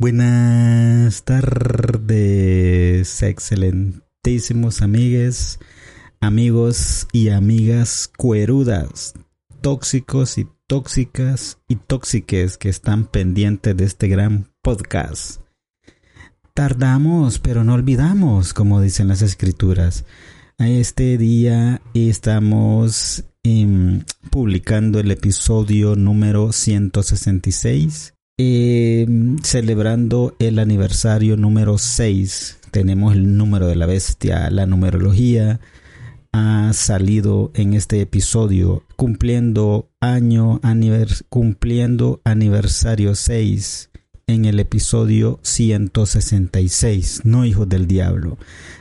Buenas tardes, excelentísimos amigues, amigos y amigas cuerudas, tóxicos y tóxicas y tóxiques que están pendientes de este gran podcast. Tardamos, pero no olvidamos, como dicen las escrituras. A este día estamos em, publicando el episodio número 166 Em, celebrando el aniversario número 6. Tenemos el número de la bestia, la numerología ha salido en este episodio cumpliendo año cumpliendo aniversario 6 en el episodio 166, no hijos del diablo.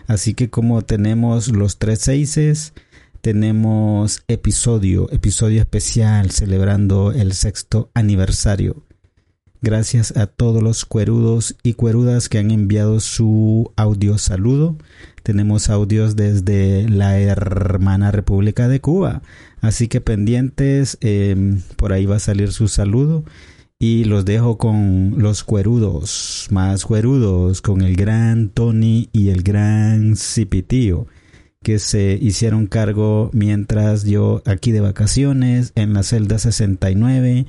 Así que como tenemos los tres seises, tenemos episodio, episodio especial celebrando el sexto aniversario. Gracias a todos los cuerudos y cuerudas que han enviado su audio saludo. Tenemos audios desde la hermana República de Cuba. Así que pendientes, em, por ahí va a salir su saludo. Y los dejo con los cuerudos, más cuerudos, con el gran Tony y el gran Cipitío, que se hicieron cargo mientras yo aquí de vacaciones en la celda 69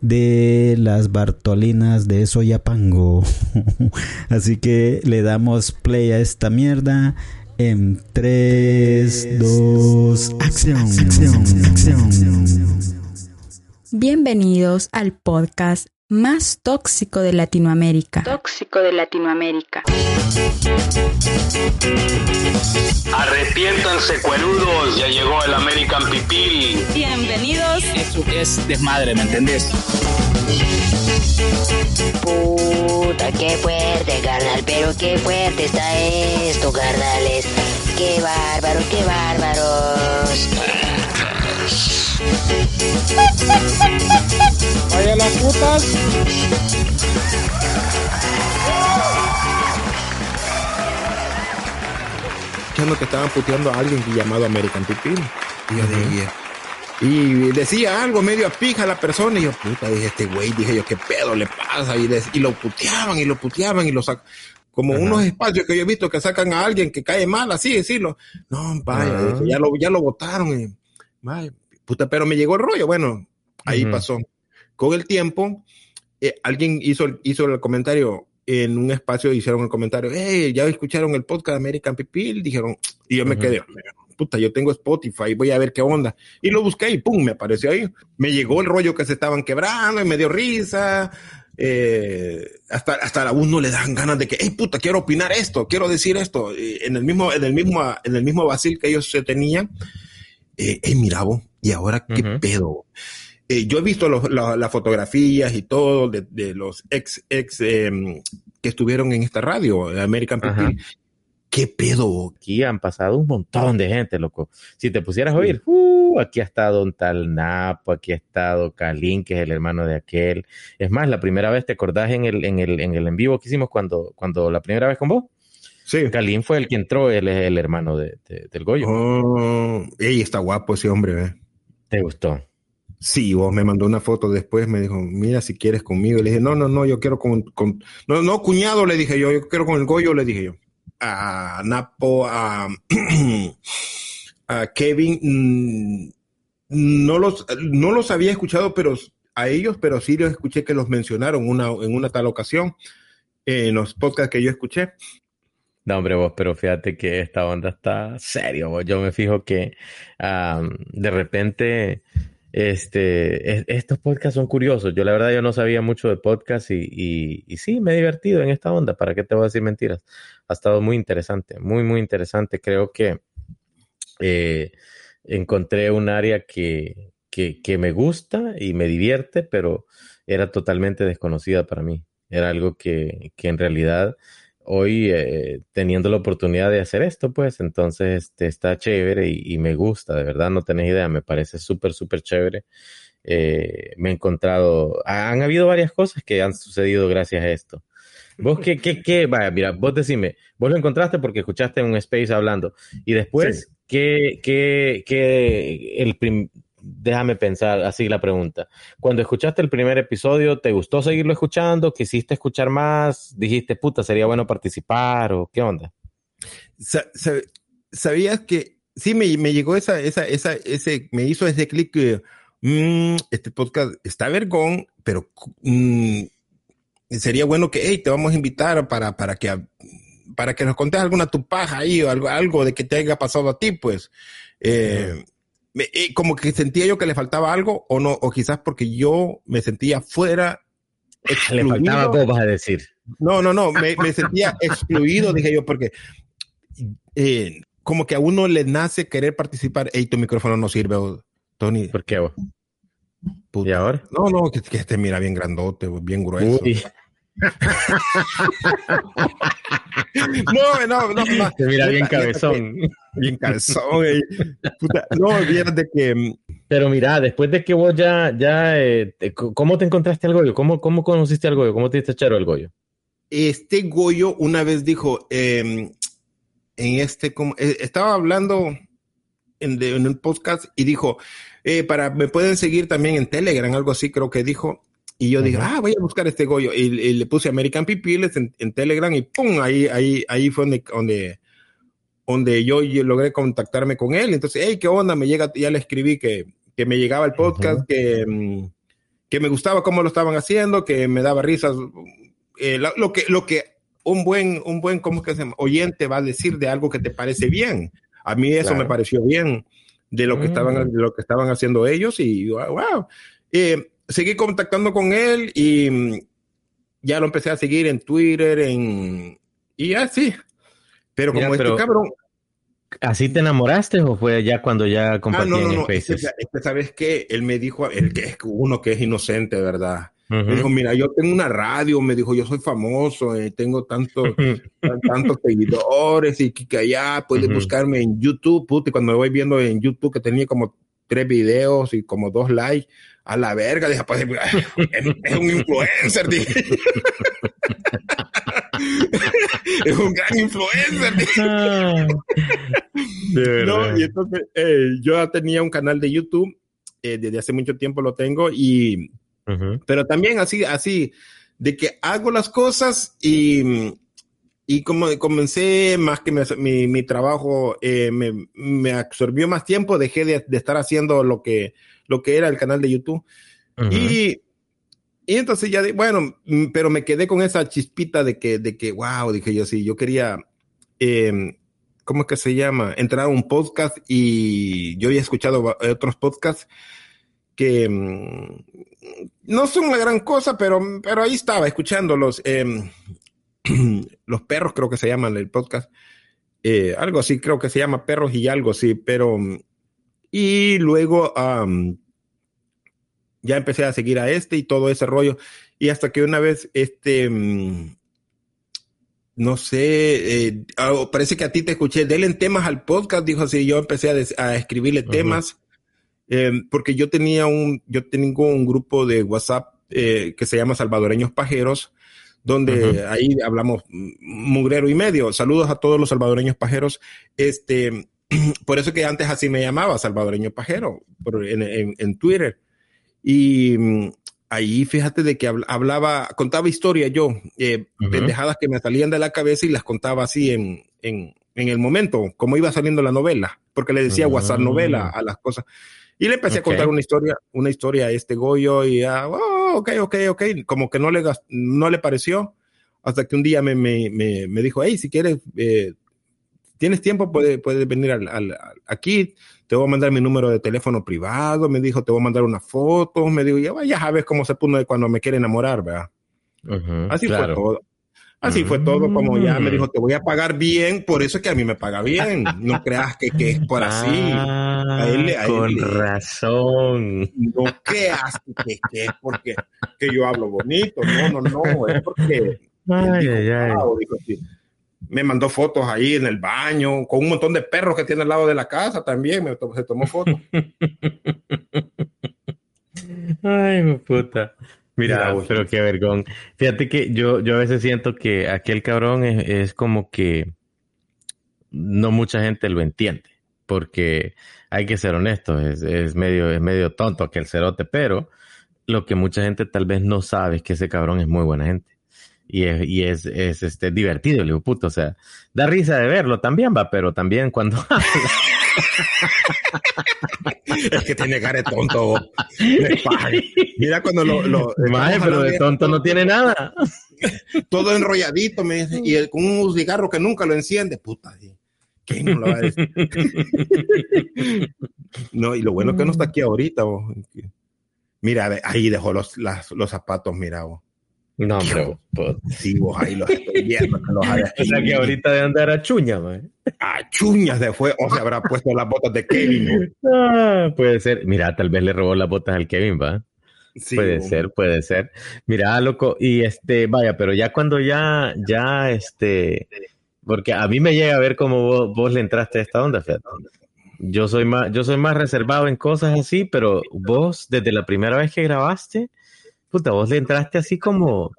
de las Bartolinas de Soyapango. Así que le damos play a esta mierda en 3, 2, acción. Bienvenidos al podcast más tóxico de Latinoamérica. Tóxico de Latinoamérica. Arrepiéntanse, cuerudos, ya llegó el American Pipil. Bienvenidos. Eso es desmadre, ¿me entendés? Puta, qué fuerte, carnal, pero qué fuerte está esto, carnales. Qué bárbaro, qué bárbaros. Vaya las putas. escuchando que estaban puteando a alguien llamado American Pipil. Y yo dije, y decía algo medio a pija a la persona, y yo, puta, dije, este güey, dije yo, ¿qué pedo le pasa? Y, y lo puteaban, y lo puteaban, y lo sacan. Como unos espacios que yo he visto que sacan a alguien que cae mal, así decirlo. No, vaya, dije, ya lo, ya lo votaron. Y, vaya, puta, pero me llegó el rollo. Bueno, ahí pasó. Con el tiempo, eh, alguien hizo, hizo el comentario, en un espacio hicieron el comentario, hey, ya escucharon el podcast de American People, dijeron, y yo me quedé, puta, yo tengo Spotify, voy a ver qué onda. Y lo busqué y pum, me apareció ahí. Me llegó el rollo que se estaban quebrando y me dio risa. Eh, hasta, hasta a uno le dan ganas de que, hey puta, quiero opinar esto, quiero decir esto. en el mismo, en el mismo, en el mismo vacil que ellos se tenían, eh, hey, mira y ahora qué pedo. Eh, yo he visto las fotografías y todo de, los ex, ex em, que estuvieron en esta radio, American People. ¿Qué pedo? Aquí han pasado un montón de gente, loco. Si te pusieras a oír, uh, aquí ha estado un tal Napo, aquí ha estado Kalin, que es el hermano de aquel. Es más, la primera vez, ¿te acordás en el en, el, en, el en vivo que hicimos cuando, cuando la primera vez con vos? Sí. Kalin fue el que entró, él es el hermano de, del Goyo. Oh, ey, está guapo ese hombre, ¿eh? ¿Te gustó? Sí, vos me mandó una foto después, me dijo, mira si quieres conmigo. Le dije, no, no, no, yo quiero con, no, no, cuñado, le dije yo, yo quiero con el Goyo, le dije yo. A Napo, a, Kevin, mm, no los, no los había escuchado, pero a ellos, pero sí los escuché que los mencionaron una, en una tal ocasión, en los podcasts que yo escuché. No, hombre, vos, pero fíjate que esta onda está serio. Yo me fijo que de repente este, estos podcasts son curiosos. Yo la verdad yo no sabía mucho de podcast y, y, sí, me he divertido en esta onda. ¿Para qué te voy a decir mentiras? Ha estado muy interesante, muy, muy interesante. Creo que eh, encontré un área que, que, que me gusta y me divierte, pero era totalmente desconocida para mí. Era algo que, que en realidad hoy eh, teniendo la oportunidad de hacer esto, pues entonces este, está chévere y, me gusta, de verdad, no tenés idea, me parece súper, súper chévere. Eh, me he encontrado, han habido varias cosas que han sucedido gracias a esto. Vos qué, qué, qué, vaya, mira, vos decime, vos lo encontraste porque escuchaste en un space hablando y después, ¿qué, qué, qué, el déjame pensar así la pregunta. Cuando escuchaste el primer episodio, ¿te gustó seguirlo escuchando? ¿Quisiste escuchar más? ¿Dijiste, puta, sería bueno participar o qué onda? Sa- sa- ¿Sabías que sí me, me llegó esa, esa, esa, ese, me hizo ese clic que mm, este podcast está vergón, pero mm, sería bueno que, hey, te vamos a invitar para, para que, para que nos contes alguna tu paja ahí o algo, algo de que te haya pasado a ti, pues. Eh, me- eh, como que sentía yo que le faltaba algo o no, o quizás porque yo me sentía fuera. Le faltaba vos vas a decir. No, no, no, me, me sentía excluido, dije yo, porque eh, como que a uno le nace querer participar. Ey, tu micrófono no sirve, oh, Tony. ¿Por qué vos? puta. ¿Y ahora? No, no, que, que te mira bien grandote, bien grueso. Uy, No, no, no, no. te mira bien cabezón. Bien calzón, ey. Puta, No, vieras de que Pero mira, después de que vos ya, ya, eh, te- ¿cómo te encontraste al Goyo? ¿Cómo, cómo conociste al Goyo? ¿Cómo te diste charo al Goyo? este Goyo una vez dijo, eh, en este, como, eh, estaba hablando en, de- en un podcast y dijo, eh, para, me pueden seguir también en Telegram, algo así creo que dijo. Y yo dije, ah, voy a buscar este Goyo. Y, y le puse American Pipiles en, en Telegram y pum, ahí, ahí, ahí fue donde, donde, donde yo, yo logré contactarme con él. Entonces, hey, ¿qué onda? Me llega, ya le escribí que, que me llegaba el podcast, que, mm, que me gustaba cómo lo estaban haciendo, que me daba risas. Eh, lo, lo que, lo que un buen, un buen, ¿cómo que se llama? Oyente va a decir de algo que te parece bien. A mí eso Claro. me pareció bien de lo que Mm. estaban, de lo que estaban haciendo ellos y wow. Eh, seguí contactando con él y mm, ya lo empecé a seguir en Twitter, en y así. Pero como este pero- cabrón, ¿Así te enamoraste o fue ya cuando ya ah, compartían no, no, en no, es que, Faces? es que, sabes que él me dijo, el que es uno que es inocente, ¿verdad? Ujú. Me dijo, mira, yo tengo una radio, me dijo, yo soy famoso, eh, tengo tanto, tan- tantos seguidores y que, allá puedes Ujú. buscarme en YouTube, puta, y cuando me voy viendo en YouTube que tenía como tres videos y como dos likes, a la verga, dije, pues, es, es un influencer, dije. es un gran influencer, dije. De. No, y entonces eh, yo ya tenía un canal de YouTube, eh, desde hace mucho tiempo lo tengo, y Ujú. pero también así, así, de que hago las cosas y, y como comencé más que me- mi, mi trabajo eh, me, me absorbió más tiempo, dejé de, de estar haciendo lo que, lo que era el canal de YouTube. Ujú. Y, y entonces ya, di- bueno, mm, pero me quedé con esa chispita de que, de que, wow, dije yo, sí, yo quería, eh, ¿cómo es que se llama? Entrar a un podcast y yo había escuchado va- otros podcasts que mm, no son una gran cosa, pero, pero ahí estaba escuchándolos. eh, los perros creo que se llaman el podcast. Eh, algo así, creo que se llama Perros y algo así, pero... Y luego ya empecé a seguir a este y todo ese rollo. Y hasta que una vez, este, mm, no sé, eh, ah, parece que a ti te escuché, denle temas al podcast, dijo así, yo empecé a, escribirle temas, eh, porque yo tenía un, yo tengo un grupo de WhatsApp eh, que se llama Salvadoreños Pajeros, donde Ujú. ahí hablamos mm, mugrero y medio. Saludos a todos los salvadoreños pajeros. Este, por eso que antes así me llamaba, salvadoreño pajero, por- en, en- en Twitter. Y mm, ahí fíjate de que habl- hablaba, contaba historia yo, eh, Ujú. pendejadas que me salían de la cabeza y las contaba así en, en, en el momento, como iba saliendo la novela, porque le decía Mm. WhatsApp novela a las cosas. Y le empecé a contar una historia, una historia a este Goyo y ya, oh, ok, ok, ok, como que no le, no le pareció, hasta que un día me, me, me, me dijo, hey, si quieres, eh, tienes tiempo, puedes puedes venir al, al- aquí, te voy a mandar mi número de teléfono privado, me dijo, te voy a mandar una foto, me dijo, ya vaya a ver cómo se pone cuando me quiere enamorar, ¿verdad? Así claro. fue todo. Así fue todo, como ya me dijo, te voy a pagar bien, por eso es que a mí me paga bien, no creas que, que es por así. Ah, A él le- a él con le- razón. No creas que, que es porque que yo hablo bonito, no, no, no, es porque Ay, dijo, ay, ay. Me mandó fotos ahí en el baño, con un montón de perros que tiene al lado de la casa también, me to- se tomó fotos. Ay, mi puta. Mira, Mira, pero qué vergón. Fíjate que yo, yo a veces siento que aquel cabrón es, es como que no mucha gente lo entiende. porque hay que ser honestos, es, es medio, es medio tonto aquel cerote, pero lo que mucha gente tal vez no sabe es que ese cabrón es muy buena gente. Y es, y es, es este, divertido, le digo, puto, o sea, da risa de verlo también, va, pero también cuando es que tiene cara de tonto. Mira cuando lo. lo Maje, pero de tonto no tiene nada. Todo enrolladito, me dice, y él con un cigarro que nunca lo enciende, puta. ¿Quién no lo va a decir? no, y lo bueno es que no está aquí ahorita. vos. Mira, ahí dejó los, las- los zapatos, mira. vos. No, pero Sí, vos ahí los estoy viendo. los hay o sea que ahorita de andar a chuña, a chuñas se fue, o se habrá puesto las botas de Kevin. Ah, puede ser. Mira, tal vez le robó las botas al Kevin, va. Sí, puede ser, puede ser. Mira, loco, y este, vaya, pero ya cuando ya, ya, este, porque a mí me llega a ver cómo vos, vos le entraste a esta onda, fíjate. Yo soy más, yo soy más reservado en cosas así, pero vos, desde la primera vez que grabaste, puta, vos le entraste así como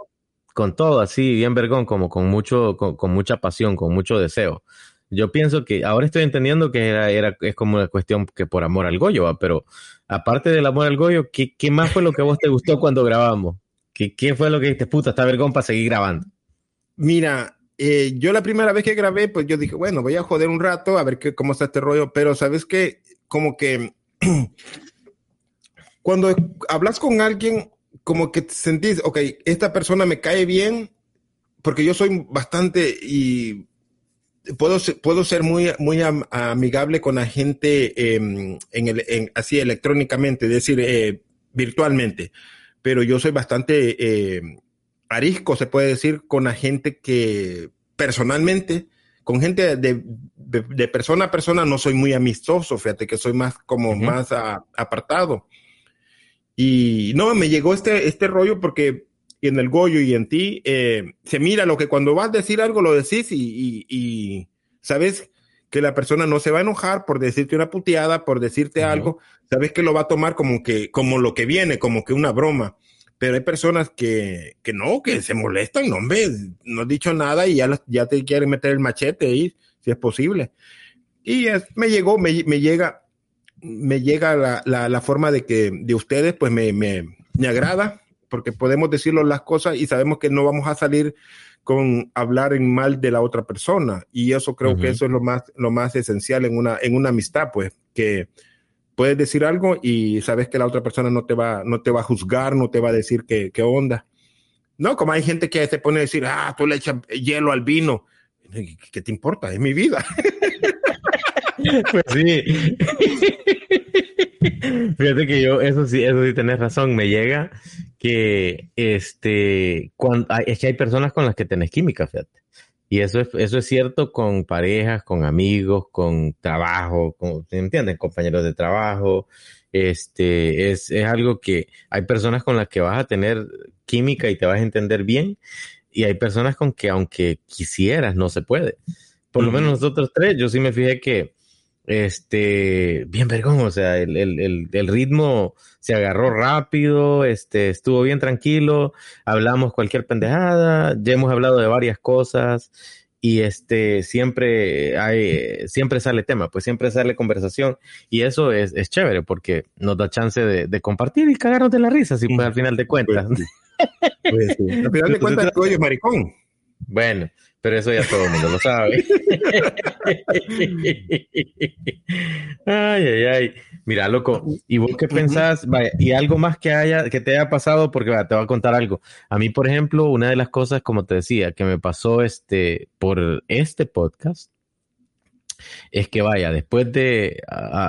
con todo, así, bien vergón, como con mucho, con, con mucha pasión, con mucho deseo. Yo pienso que ahora estoy entendiendo que era, era, es como una cuestión que por amor al Goyo, ¿va? pero aparte del amor al Goyo, ¿qué, qué más fue lo que a vos te gustó cuando grabamos? ¿Qué, qué fue lo que dijiste, puta, está vergón para seguir grabando? Mira, eh, yo la primera vez que grabé, pues yo dije, bueno, voy a joder un rato a ver qué, cómo está este rollo, pero sabes que como que cuando hablas con alguien, como que sentís, ok, esta persona me cae bien, porque yo soy bastante y puedo ser, puedo ser muy, muy am- amigable con la gente em, en el, en- así electrónicamente, es decir, eh, virtualmente, pero yo soy bastante eh, arisco, se puede decir, con la gente que personalmente, con gente de, de- de persona a persona, no soy muy amistoso, fíjate que soy más como más a- apartado. Y no, me llegó este, este rollo porque en el Goyo y en ti eh, se mira lo que cuando vas a decir algo lo decís y, y- y sabes que la persona no se va a enojar por decirte una puteada, por decirte algo, sabes que lo va a tomar como que, como lo que viene, como que una broma. Pero hay personas que, que no, que se molestan, no, hombre, no has dicho nada y ya, ya te quieren meter el machete ahí, si es posible. Y es- me llegó, me, me llega, me llega la, la, la forma de que de ustedes, pues me, me, me agrada, porque podemos decirlo las cosas y sabemos que no vamos a salir con hablar en mal de la otra persona. Y eso creo que eso es lo más, lo más esencial en una, en una amistad, pues, que puedes decir algo y sabes que la otra persona no te va, no te va a juzgar, no te va a decir qué, qué onda. No, como hay gente que se pone a decir, ah, tú le echas hielo al vino. ¿Qué te importa? Es mi vida. Pues sí. Fíjate que yo, eso sí, eso sí tenés razón, me llega que este, cuando, hay- es que hay personas con las que tenés química, fíjate. Y eso es, eso es cierto con parejas, con amigos, con trabajo, con, ¿me entienden? Compañeros de trabajo. Este, es, es algo que hay personas con las que vas a tener química y te vas a entender bien. Y hay personas con que aunque quisieras, no se puede. Por lo menos nosotros tres, yo sí me fijé que, este, bien vergón, o sea, el, el, el, el ritmo se agarró rápido, este, estuvo bien tranquilo, hablamos cualquier pendejada, ya hemos hablado de varias cosas y este, siempre hay, siempre sale tema, pues siempre sale conversación y eso es, es chévere porque nos da chance de, de compartir y cagarnos de la risa, si pues al final de cuentas. Pues sí. Pues. Al final de cuentas, el Goyo es maricón. Bueno, pero eso ya todo el mundo lo sabe. ay, ay, ay. Mira, loco, ¿y vos qué pensás? Vaya, y algo más que haya, que te haya pasado, porque vaya, te voy a contar algo. A mí, por ejemplo, una de las cosas, como te decía, que me pasó este por este podcast, es que vaya, después de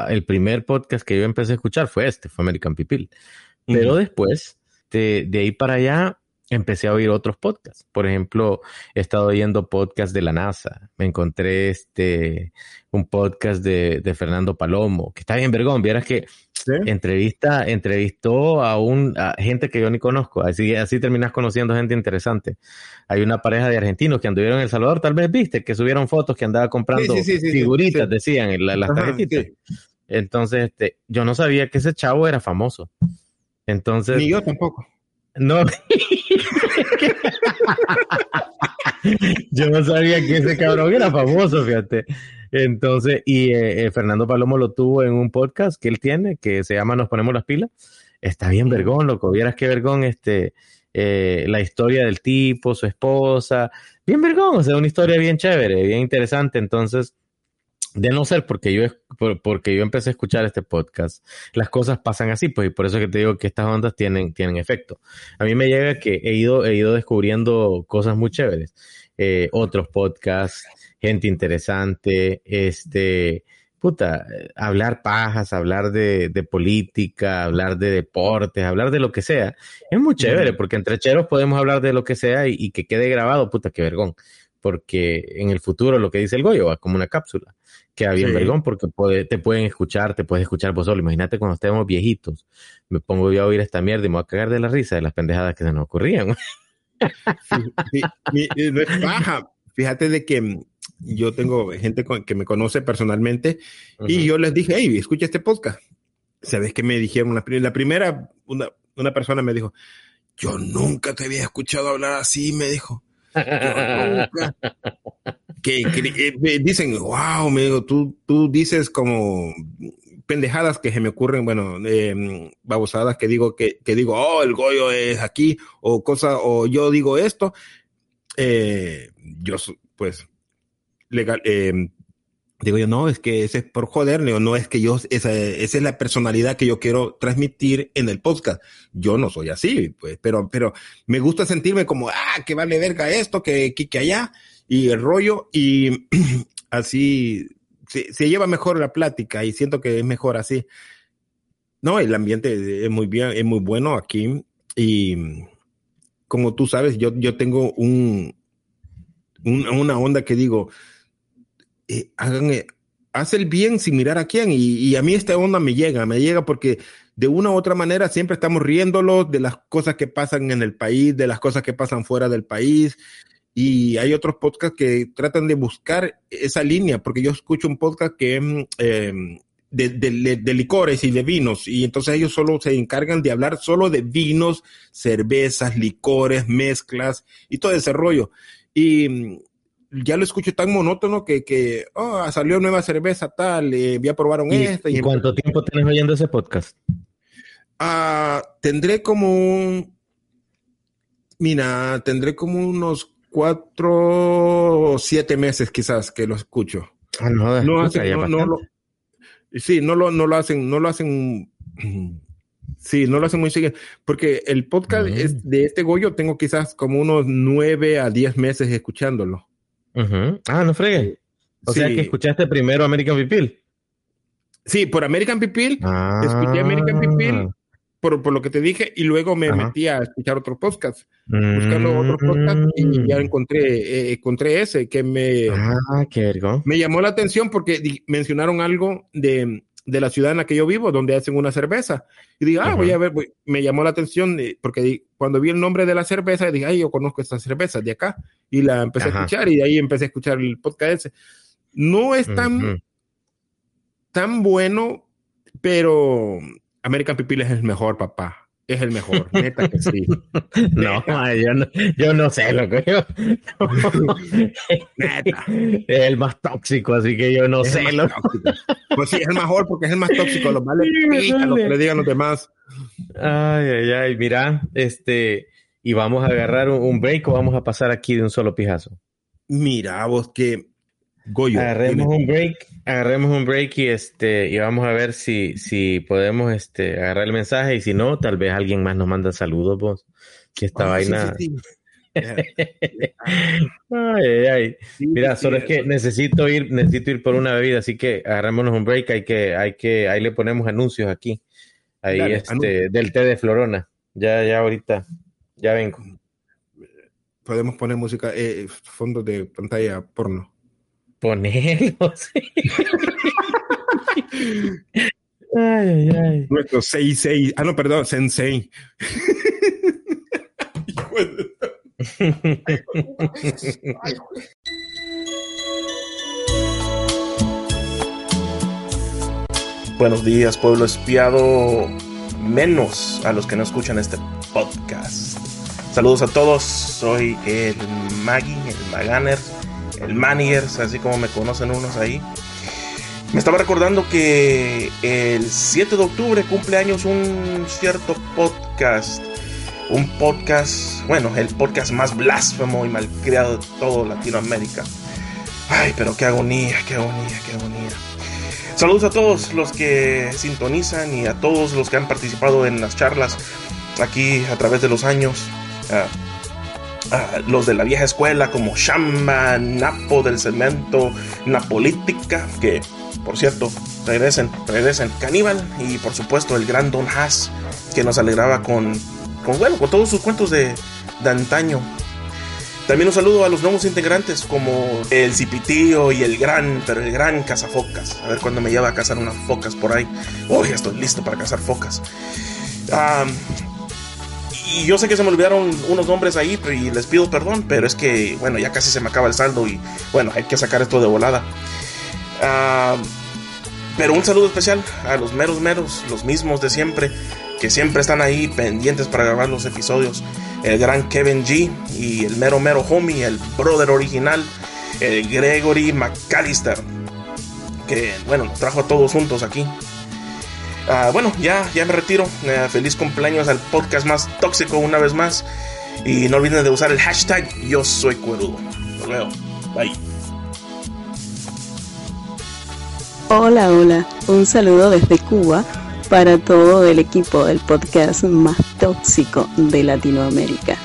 el primer podcast que yo empecé a escuchar fue este, fue American People. Pero después, de, de ahí para allá, empecé a oír otros podcasts. Por ejemplo, he estado oyendo podcasts de la NASA. Me encontré este un podcast de, de Fernando Palomo, que está bien vergón. Vieras que ¿Sí? entrevista, entrevistó a un a gente que yo ni conozco. Así, así terminas conociendo gente interesante. Hay una pareja de argentinos que anduvieron en El Salvador, tal vez viste, que subieron fotos que andaba comprando Sí, sí, figuritas, decían, en la- las Ajá, tarjetitas. Entonces, este, yo no sabía que ese chavo era famoso. Entonces, Ni yo tampoco. no. yo no sabía que ese cabrón era famoso, fíjate. Entonces, y eh, eh, Fernando Palomo lo tuvo en un podcast que él tiene, que se llama Nos Ponemos las Pilas. Está bien vergón, loco. Vieras qué vergón este, eh, la historia del tipo, su esposa. Bien vergón, o sea, una historia bien chévere, bien interesante. Entonces, de no ser porque yo, porque yo empecé a escuchar este podcast, las cosas pasan así, pues, y por eso que te digo que estas ondas tienen, tienen efecto. A mí me llega que he ido, he ido descubriendo cosas muy chéveres. Eh, otros podcasts, gente interesante, este, puta, hablar pajas, hablar de, de, política, hablar de deportes, hablar de lo que sea. Es muy chévere, porque entre cheros podemos hablar de lo que sea y, y que quede grabado, puta, qué vergón porque en el futuro lo que dice el Goyo va como una cápsula. Queda bien sí. vergón porque puede, te pueden escuchar, te puedes escuchar vos solo. Imagínate cuando estemos viejitos, me pongo yo a oír esta mierda y me voy a cagar de la risa de las pendejadas que se nos ocurrían. Sí, sí, no es baja. Fíjate de que yo tengo gente que me conoce personalmente uh -huh. y yo les dije, hey, escucha este podcast. ¿Sabes qué me dijeron? La primera, una, una persona me dijo, yo nunca te había escuchado hablar así, me dijo que, que eh, dicen, wow, me digo, tú, tú dices como pendejadas que se me ocurren, bueno, eh, babosadas que digo que, que, digo, oh, el Goyo es aquí, o cosa, o yo digo esto, eh, yo pues legal, eh, digo yo, no, es que ese es por joder, no, no es que yo, esa, esa es la personalidad que yo quiero transmitir en el podcast. Yo no soy así, pues, pero, pero me gusta sentirme como, ah, que vale verga esto, que, que, que allá, y el rollo, y así se, se, lleva mejor la plática y siento que es mejor así. No, el ambiente es muy bien, es muy bueno aquí, y como tú sabes, yo, yo tengo un, un una onda que digo, eh, hagan, eh, haz el bien sin mirar a quién. Y, a mí esta onda me llega, me llega porque de una u otra manera siempre estamos riéndolos de las cosas que pasan en el país, de las cosas que pasan fuera del país. Y hay otros podcasts que tratan de buscar esa línea, porque yo escucho un podcast que es eh, de, de, de, licores y de vinos, y entonces ellos solo se encargan de hablar solo de vinos, cervezas, licores, mezclas y todo ese rollo. Y ya lo escucho tan monótono que, que oh, salió nueva cerveza tal, eh, ya probaron ¿Y, esta. ¿Y, cuánto tiempo tienes oyendo ese podcast? Uh, tendré como, mira, tendré como unos cuatro o siete meses quizás que lo escucho. Ah, no, no, hacen, no, no lo, sí, no lo, no lo hacen, no lo hacen. Sí, no lo hacen muy seguido, porque el podcast mm. es de este Goyo tengo quizás como unos nueve a diez meses escuchándolo. Uh -huh. Ah, no fregué. O sí. sea que escuchaste primero American People. Sí, por American People. Ah. Escuché American People por, por, lo que te dije y luego me Ajá. metí a escuchar otros podcasts. Mm. Buscando otros podcasts y ya encontré, eh, encontré ese que me, ah, qué me llamó la atención porque mencionaron algo de, de, la ciudad en la que yo vivo, donde hacen una cerveza. Y dije, ah, voy a ver, voy. me llamó la atención porque cuando vi el nombre de la cerveza, dije, ay, yo conozco esta cerveza de acá. Y la empecé Ajá. a escuchar y de ahí empecé a escuchar el podcast ese. No es tan, uh -huh. tan bueno, pero American People es el mejor, papá. Es el mejor, neta que sí. no, yo no, yo no sé lo que yo. neta. Es el más tóxico, así que yo no es sé lo Pues sí, es el mejor porque es el más tóxico. Los más le lo que le digan los demás. Ay, ay, ay. Mira, este. Y vamos a agarrar un break o vamos a pasar aquí de un solo pijazo. Mira, vos que Goyo. Agarremos un break, agarremos un break y este, y vamos a ver si, si podemos este, agarrar el mensaje, y si no, tal vez alguien más nos manda saludos, vos. Que esta oh, vaina. Sí, sí, ay, ay, ay. Mira, solo es que necesito ir, necesito ir por una bebida, así que agarrémonos un break, hay que, hay que, ahí le ponemos anuncios aquí. Ahí Dale, este, anuncio. del té de Florona. Ya, ya ahorita, ya vengo. Podemos poner música, eh, fondo de pantalla porno ponerlo. Sí. ay, ay, ay. Nuestro 6-6. Ah, no, perdón, Sensei. Buenos días, pueblo espiado, menos a los que no escuchan este podcast. Saludos a todos, soy el Maggie, el Maganer el Manigers, así como me conocen unos ahí. Me estaba recordando que el 7 de octubre cumple años un cierto podcast. Un podcast, bueno, el podcast más blasfemo y malcriado de todo Latinoamérica. Ay, pero qué agonía, qué agonía, qué agonía. Saludos a todos los que sintonizan y a todos los que han participado en las charlas aquí a través de los años. Los de la vieja escuela como Shamba, Napo del Cemento, Napolítica, que por cierto, regresen, regresen. Caníbal y por supuesto el gran Don Haas, que nos alegraba con, bueno, con todos sus cuentos de, de antaño. También un saludo a los nuevos integrantes como el Cipitío y el gran, pero el gran cazafocas. A ver cuándo me lleva a cazar unas focas por ahí. Uy, estoy listo para cazar focas. Y yo sé que se me olvidaron unos nombres ahí y les pido perdón, pero es que, bueno, ya casi se me acaba el saldo y, bueno, hay que sacar esto de volada. pero un saludo especial a los meros meros, los mismos de siempre, que siempre están ahí pendientes para grabar los episodios el gran Kevin G y el mero mero homie, el brother original, el Gregory McAllister, que bueno, nos trajo a todos juntos aquí. Ah, bueno, ya, ya me retiro. Eh, feliz cumpleaños al podcast más tóxico una vez más. Y no olviden de usar el hashtag Yo Soy Cuerudo. Nos vemos. Bye. Hola, hola. Un saludo desde Cuba para todo el equipo del podcast más tóxico de Latinoamérica.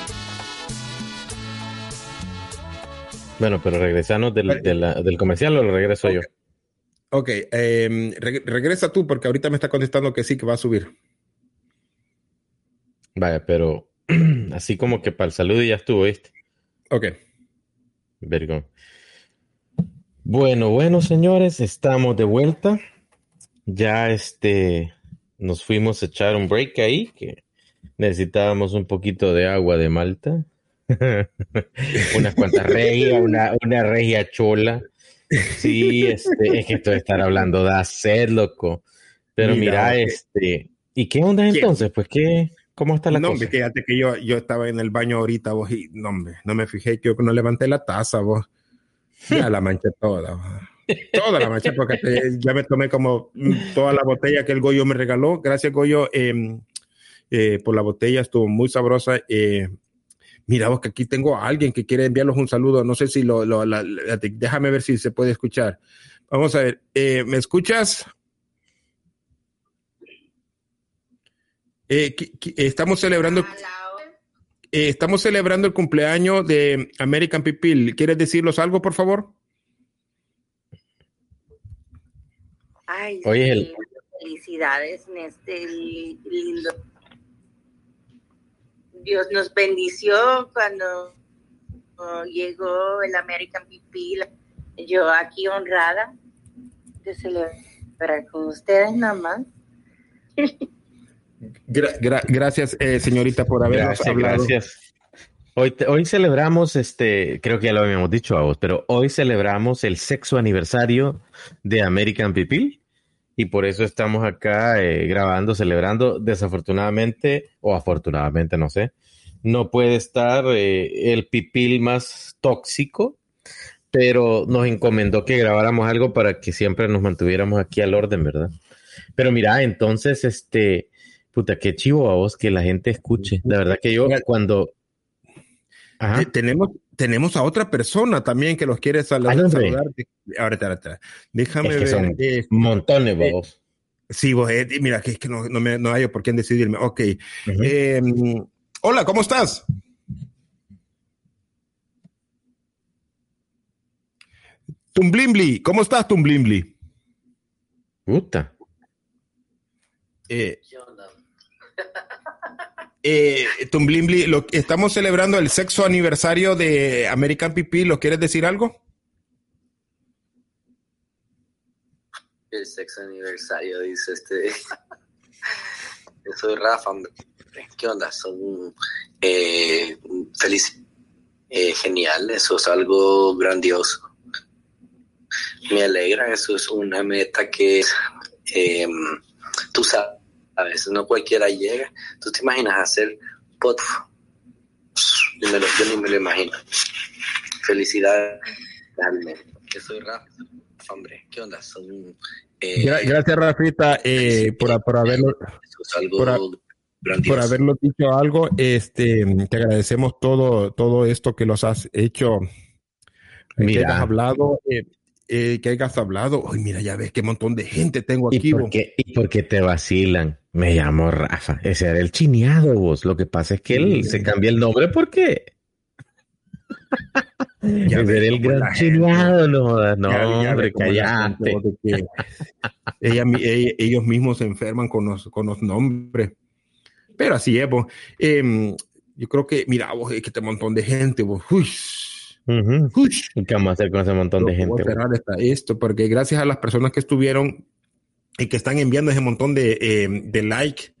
Bueno, pero regresanos del, del comercial o lo regreso yo. Ok, em, regresa tú porque ahorita me está contestando que sí, que va a subir. Vaya, pero así como que para el saludo ya estuvo, ¿viste? Ok. Vergón. Bueno, bueno, señores, estamos de vuelta. Ya este, nos fuimos a echar un break ahí, que necesitábamos un poquito de agua de Malta, unas cuantas regias, una, una regia chola. Sí, este, es que esto de estar hablando da sed, loco. Pero mira, este, ¿y qué onda entonces? Pues qué, ¿cómo está la no, cosa? fíjate que yo, yo estaba en el baño ahorita, vos, y no, hombre, no me fijé que yo no levanté la taza, vos. Ya la manché toda. Toda la mancha, porque ya me tomé como toda la botella que el Goyo me regaló. Gracias, Goyo, em, eh, por la botella, estuvo muy sabrosa. Eh, mira, vos que aquí tengo a alguien que quiere enviarlos un saludo. No sé si lo, lo déjame ver si se puede escuchar. Vamos a ver, eh, ¿me escuchas? estamos celebrando. estamos celebrando el cumpleaños de American People. ¿Quieres decirlos algo, por favor? Ay, Oye, el- felicidades en este li- lindo. Dios nos bendició cuando oh, llegó el American People. Yo aquí honrada de celebrar con ustedes nada más. Gra- gra- gracias, eh, señorita, por habernos Gracias, hablado. gracias. Hoy, te- hoy celebramos, este, creo que ya lo habíamos dicho a vos, pero hoy celebramos el sexto aniversario de American People y por eso estamos acá eh, grabando, celebrando. Desafortunadamente, o afortunadamente, no sé, no puede estar eh, el pipil más tóxico, pero nos encomendó que grabáramos algo para que siempre nos mantuviéramos aquí al orden, ¿verdad? Pero mira, entonces, este, puta, qué chivo a vos que la gente escuche. La verdad que yo cuando... Ajá. Tenemos, tenemos a otra persona también que los quiere saludar. Ahorita, ahorita. Déjame Es que ver. son eh, montones, eh, vos. sí, vos, eh, mira, que es que no, no, me, no hay por quién decidirme. Ok. Eh, hola, ¿cómo estás? Tumblimbli, ¿cómo estás, Tumblimbli? Puta. Eh, eh, Tumblimbli, lo, estamos celebrando el sexto aniversario de American PP. ¿Lo quieres decir algo? El sexto aniversario, dice este. Yo soy Rafa. ¿Qué onda? Son eh, feliz, eh, genial, eso es algo grandioso. Me alegra, eso es una meta que eh, tú sabes, a veces no cualquiera llega. ¿Tú te imaginas hacer pot? Yo, me lo- yo ni me lo imagino. Felicidades Dale, yo soy Rafa, hombre, ¿qué onda? Son, eh, Gra- Gracias, Rafita, eh, por, por haberlo, eso es algo por, a- grandioso. por habernos dicho algo. Este, te agradecemos todo, todo esto que los has hecho, que Mira. hayas hablado, eh, eh, que hayas hablado. Ay, mira, ya ves qué montón de gente tengo ¿Y aquí. por, vos. qué, ¿Y por qué te vacilan? Me llamo Rafa. Ese era el chineado, vos. Lo que pasa es que él se cambia el nombre porque. Ya ves era el gran chineado, no. No, Ya- ya hombre, callate. ella ella- ellos mismos se enferman con los, con los nombres. Pero así es, vos. Em, yo creo que, mira, vos, es que este montón de gente, vos. Uy, ¿Y ¿Qué vamos a hacer con ese montón de voy gente? a cerrar esta- esto, porque gracias a las personas que estuvieron y que están enviando ese montón de, eh, de like,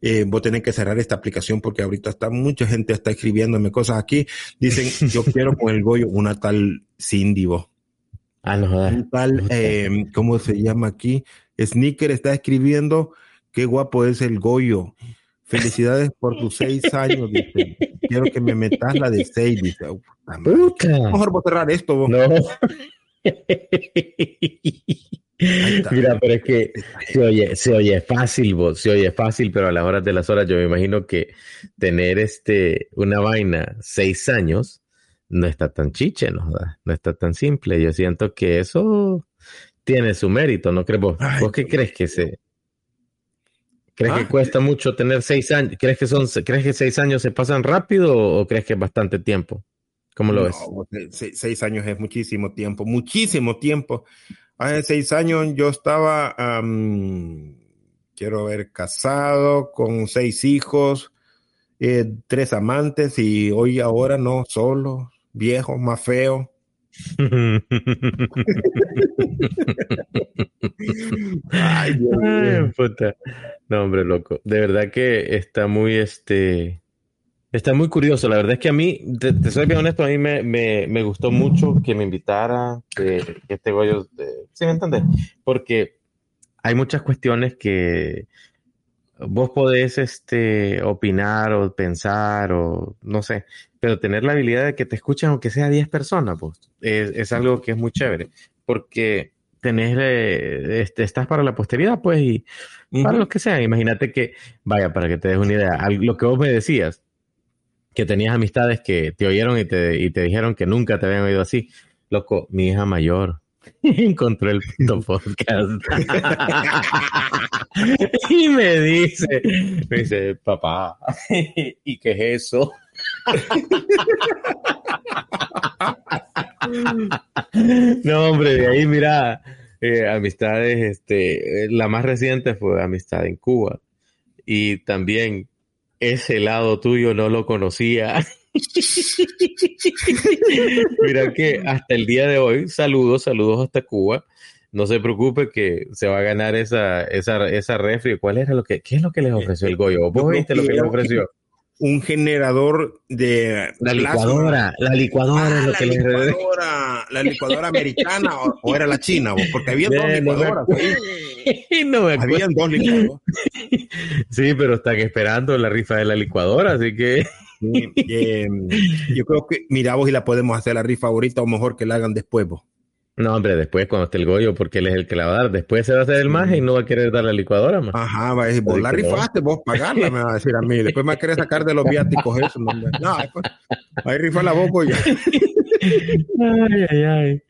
eh, vos tenés que cerrar esta aplicación porque ahorita está mucha gente está escribiéndome cosas aquí. Dicen, yo quiero con el Goyo una tal Cindy, vos. Ah, no. Un tal, eh, ¿cómo se llama aquí? Sneaker está escribiendo, qué guapo es el Goyo. Felicidades por tus seis años, dice. Quiero que me metas la de seis, dice. Oh. Mejor vos cerrar esto, vos. No. Mira, pero es que se oye, se oye fácil, vos, se oye fácil, pero a las horas de las horas yo me imagino que tener este una vaina seis años no está tan chiche, ¿no? No está tan simple. Yo siento que eso tiene su mérito, ¿no crees vos? Ay, ¿Vos qué crees que se crees que Ah. cuesta mucho tener seis años? ¿Crees que son crees que seis años se pasan rápido o, o crees que es bastante tiempo? ¿Cómo lo No, ves? seis años es muchísimo tiempo, muchísimo tiempo. Hace seis años yo estaba, am, quiero ver, casado con seis hijos, eh, tres amantes y hoy ahora no, solo, viejo, más feo. Ay, Dios mío. Ay, puta. No, hombre, loco. De verdad que está muy, este, está muy curioso. La verdad es que a mí, te, te soy bien honesto, a mí me, me, me gustó mucho que me invitara, que, que este Goyo, ¿sí me entiendes? Porque hay muchas cuestiones que vos podés, este, opinar o pensar o no sé, pero tener la habilidad de que te escuchen aunque sea 10 personas, pues, es, es algo que es muy chévere. Porque tenés, eh, este, estás para la posteridad, pues, y para Ujú. los que sean. Imagínate que, vaya, para que te des una idea, lo que vos me decías, que tenías amistades que te oyeron y te, y te dijeron que nunca te habían oído así. Loco, mi hija mayor encontró el puto podcast. y me dice, me dice, papá, ¿y qué es eso? No, hombre, de ahí, mira, eh, amistades, este, eh, la más reciente fue amistad en Cuba. Y también ese lado tuyo no lo conocía. Mira que hasta el día de hoy, saludos, saludos hasta Cuba. No se preocupe que se va a ganar esa, esa, esa refri. ¿Cuál era lo que, qué es lo que les ofreció el Goyo? Yo ¿Vos viste lo que les ofreció? Un generador de La plasma. licuadora, la licuadora es Ah, lo la que les licuadora, la licuadora americana o, o era la china, vos? porque había dos no me licuadoras. no me. Habían dos licuadoras. Sí, pero están esperando la rifa de la licuadora, así que Sí, eh, yo creo que, mira, vos y la podemos hacer la rifa ahorita o mejor que la hagan después, vos. No, hombre, después cuando esté el Goyo, porque él es el que la va a dar. Después se va a hacer el maje y no va a querer dar la licuadora más. Ajá, va a decir, vos la rifaste, vos pagarla, me va a decir a mí. Después me va a querer sacar de los viáticos eso. No, no después, ahí rifa la boca ya. Ay, ay, ay.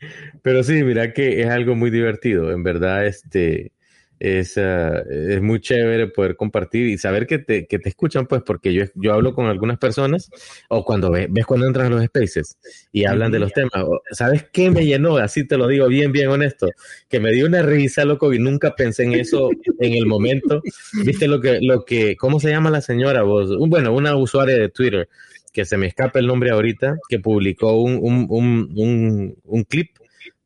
Pero sí, mira que es algo muy divertido. En verdad, este es, ah, es muy chévere poder compartir y saber que te, que te escuchan, pues, porque yo, yo hablo con algunas personas, o cuando ves, ves cuando entras a los spaces y hablan de los temas. ¿Sabes qué me llenó? Así te lo digo bien, bien honesto. Que me dio una risa, loco, y nunca pensé en eso en el momento. ¿Viste lo que, lo que, cómo se llama la señora vos? Bueno, una usuaria de Twitter, que se me escapa el nombre ahorita, que publicó un, un, un, un clip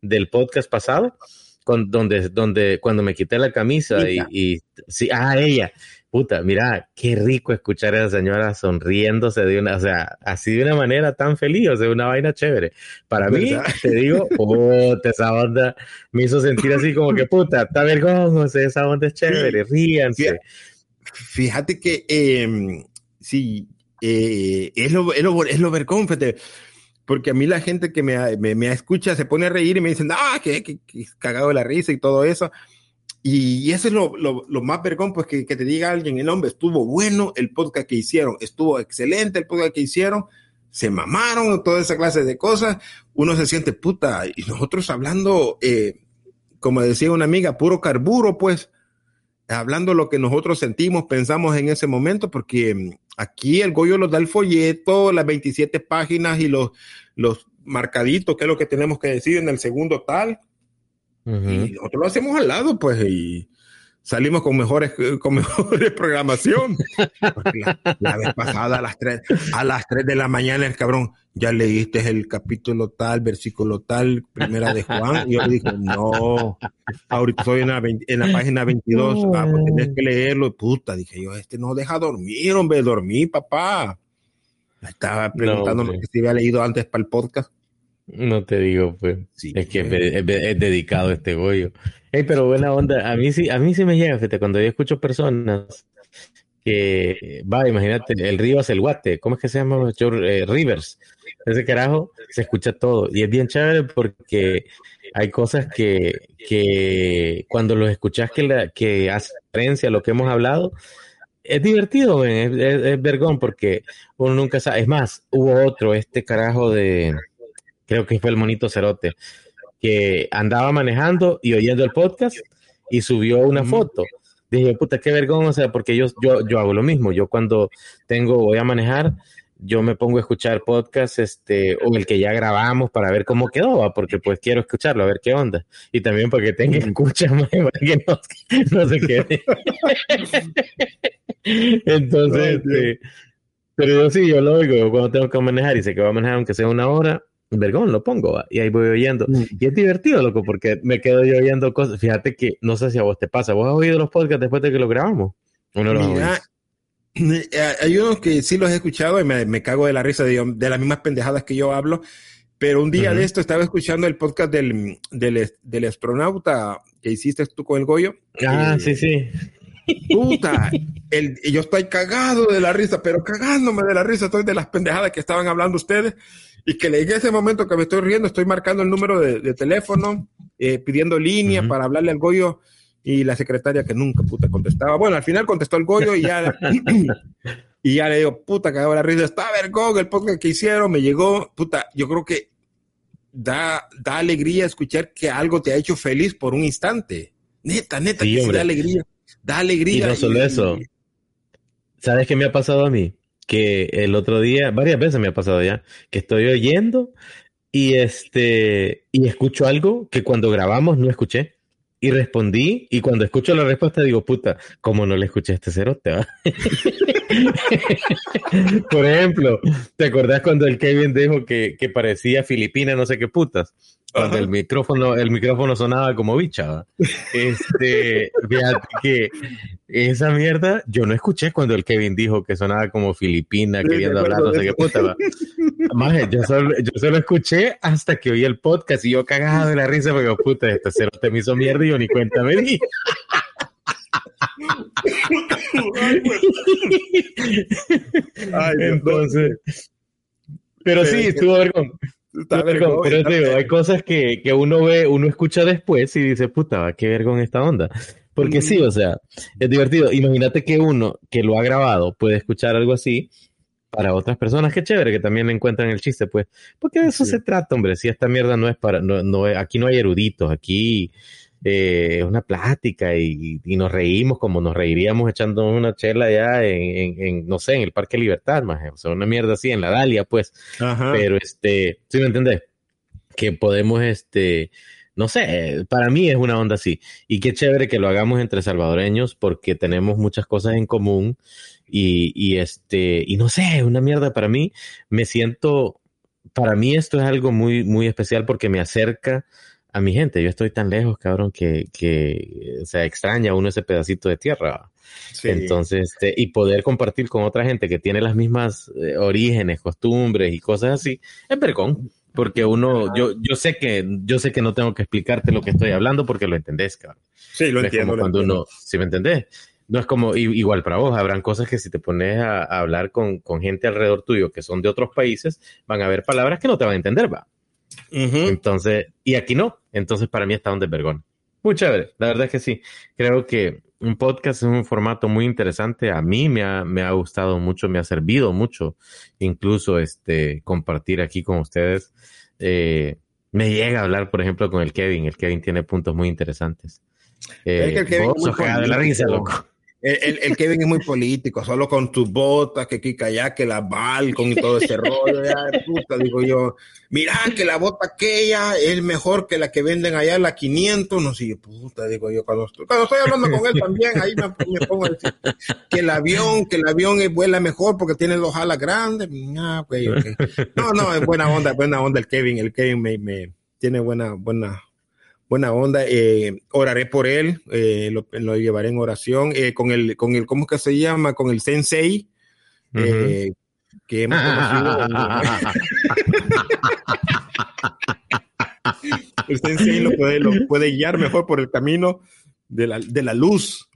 del podcast pasado, con, donde, donde cuando me quité la camisa y, y sí, ah, ella, puta, mira, qué rico escuchar a esa señora sonriéndose de una, o sea, así de una manera tan feliz, o sea, una vaina chévere. Para mí, te digo, puta, esa onda me hizo sentir así como que, puta, está vergonzoso, esa onda es chévere, ríanse. Fíjate que eh, sí, eh, es lo, es lo, es lo. Porque a mí la gente que me, me, me escucha se pone a reír y me dicen, ah, que, cagado de la risa y todo eso. Y, eso es lo, lo, lo, más vergón, pues que, que te diga alguien, el hombre, estuvo bueno el podcast que hicieron, estuvo excelente el podcast que hicieron, se mamaron, toda esa clase de cosas, uno se siente puta, y nosotros hablando, eh, como decía una amiga, puro carburo, pues, hablando lo que nosotros sentimos, pensamos en ese momento, porque mm, aquí el Goyo nos da el folleto, las 27 páginas y los, los marcaditos, que es lo que tenemos que decir en el segundo tal, uh -huh. y nosotros lo hacemos al lado, pues, y salimos con mejores, con mejores programación. La, la, vez pasada a las 3, a las 3 de la mañana el cabrón, ya leíste el capítulo tal, versículo tal, primera de Juan, y yo le dije, no, ahorita estoy en la, 20, en la página 22, ah, pues tenés que leerlo, puta, dije yo, este no deja dormir, hombre, dormí, papá. Estaba preguntando no, si había leído antes para el podcast. No te digo, pues. Sí, es que es, es, es, dedicado este Goyo. Hey, pero buena onda. A mí sí, a mí sí me llega, fíjate, cuando yo escucho personas que, va, imagínate, el río hace el guate, ¿cómo es que se llama? Eh, Rivers. Ese carajo se escucha todo. Y es bien chévere porque hay cosas que, que cuando los escuchas que, la, que hace referencia a lo que hemos hablado, es divertido, es, es, es, vergón porque uno nunca sabe. Es más, hubo otro, este carajo de, creo que fue el monito Cerote, que andaba manejando y oyendo el podcast y subió una foto. Dije, puta, qué vergón, o sea, porque yo, yo, yo hago lo mismo. Yo cuando tengo, voy a manejar, yo me pongo a escuchar podcast, este, o el que ya grabamos para ver cómo quedó, porque pues quiero escucharlo, a ver qué onda. Y también porque tenga escucha, para que no, no se quede. Entonces, este, pero yo sí, yo lo oigo cuando tengo que manejar y sé que voy a manejar aunque sea una hora, vergón, lo pongo y ahí voy oyendo. Mm. Y es divertido, loco, porque me quedo yo oyendo cosas. Fíjate que no sé si a vos te pasa. ¿Vos has oído los podcasts después de que los grabamos? ¿O no los Mira, eh, hay unos que sí los he escuchado y me, me cago de la risa de, de, las mismas pendejadas que yo hablo. Pero un día uh -huh. de esto estaba escuchando el podcast del, del, del, astronauta que hiciste tú con el Goyo. Ah, eh, sí, sí. Puta, el, yo estoy cagado de la risa, pero cagándome de la risa, estoy de las pendejadas que estaban hablando ustedes y que en ese momento que me estoy riendo, estoy marcando el número de, de teléfono, eh, pidiendo línea uh -huh. para hablarle al Goyo y la secretaria que nunca puta contestaba. Bueno, al final contestó el Goyo y ya, y ya le digo, puta, cagado la risa, está vergón el podcast que hicieron, me llegó, puta, yo creo que da, da alegría escuchar que algo te ha hecho feliz por un instante. Neta, neta, sí, que sí da alegría. Da alegría. Y no solo y, eso. ¿Sabes qué me ha pasado a mí? Que el otro día, varias veces me ha pasado ya, que estoy oyendo y este y escucho algo que cuando grabamos no escuché y respondí y cuando escucho la respuesta digo, puta, ¿cómo no le escuché a este cerote? Por ejemplo, ¿te acordás cuando el Kevin dijo que, que parecía filipina no sé qué putas? Cuando el micrófono, el micrófono sonaba como bicha. Este, fíjate que esa mierda yo no escuché cuando el Kevin dijo que sonaba como filipina, queriendo hablar, no sé qué puta. Más, yo, solo, yo solo escuché hasta que oí el podcast y yo cagado de la risa porque puta, este cero te me hizo mierda y yo ni cuenta me di. Ay, Entonces, pero sí, estuvo vergón. Está vergón, digo, hay cosas que, que, uno ve, uno escucha después y dice, puta, qué vergón esta onda. Porque mm. sí, o sea, es divertido. Imagínate que uno que lo ha grabado puede escuchar algo así para otras personas, qué chévere que también encuentran el chiste, pues. Porque de eso sí. se trata, hombre. Si esta mierda no es para, no, no, aquí no hay eruditos, aquí eh, es una plática y, y, nos reímos como nos reiríamos echando una chela ya en, en, en, no sé, en el Parque Libertad, más, o sea, una mierda así, en la Dalia, pues. Ajá. Pero este, ¿sí me entendés? Que podemos, este, no sé, para mí es una onda así. Y qué chévere que lo hagamos entre salvadoreños porque tenemos muchas cosas en común y, y este, y no sé, una mierda para mí. Me siento, para mí esto es algo muy, muy especial porque me acerca a mi gente. Yo estoy tan lejos, cabrón, que, que se extraña uno ese pedacito de tierra. Sí. Entonces, este, y poder compartir con otra gente que tiene las mismas eh, orígenes, costumbres y cosas así, es vergón porque uno, yo, yo sé que, yo sé que no tengo que explicarte lo que estoy hablando porque lo entendés, cabrón. Sí, lo entiendo. Como cuando entiendo. uno, si ¿sí me entendés, no es como igual para vos, habrán cosas que si te pones a, a hablar con, con gente alrededor tuyo que son de otros países, van a haber palabras que no te van a entender, va. Entonces, y aquí no. Entonces, para mí está donde vergón. Muy chévere, la verdad es que sí. Creo que un podcast es un formato muy interesante. A mí me ha, me ha gustado mucho, me ha servido mucho, incluso este compartir aquí con ustedes. Eh, me llega a hablar, por ejemplo, con el Kevin. El Kevin tiene puntos muy interesantes. Eh, Es que el Kevin vos es muy sos cagado de la risa, político. loco. El, Kevin es muy político, solo con tus botas, que Kika ya, que la Balcon y todo ese rollo, ya, puta, digo yo, mira que la bota aquella es mejor que la que venden allá, la 500, no sé, puta, digo yo, cuando estoy, cuando estoy hablando con él también, ahí me, pongo a decir que el avión, que el avión vuela mejor porque tiene dos alas grandes. No, no, es buena onda, buena onda el Kevin, el Kevin me tiene buena, buena, buena onda. eh, oraré por él, eh, lo, lo llevaré en oración eh, con el, con el, ¿cómo que se llama? Con el sensei. eh, que hemos conocido. el sensei lo puede, lo puede guiar mejor por el camino de la, de la luz.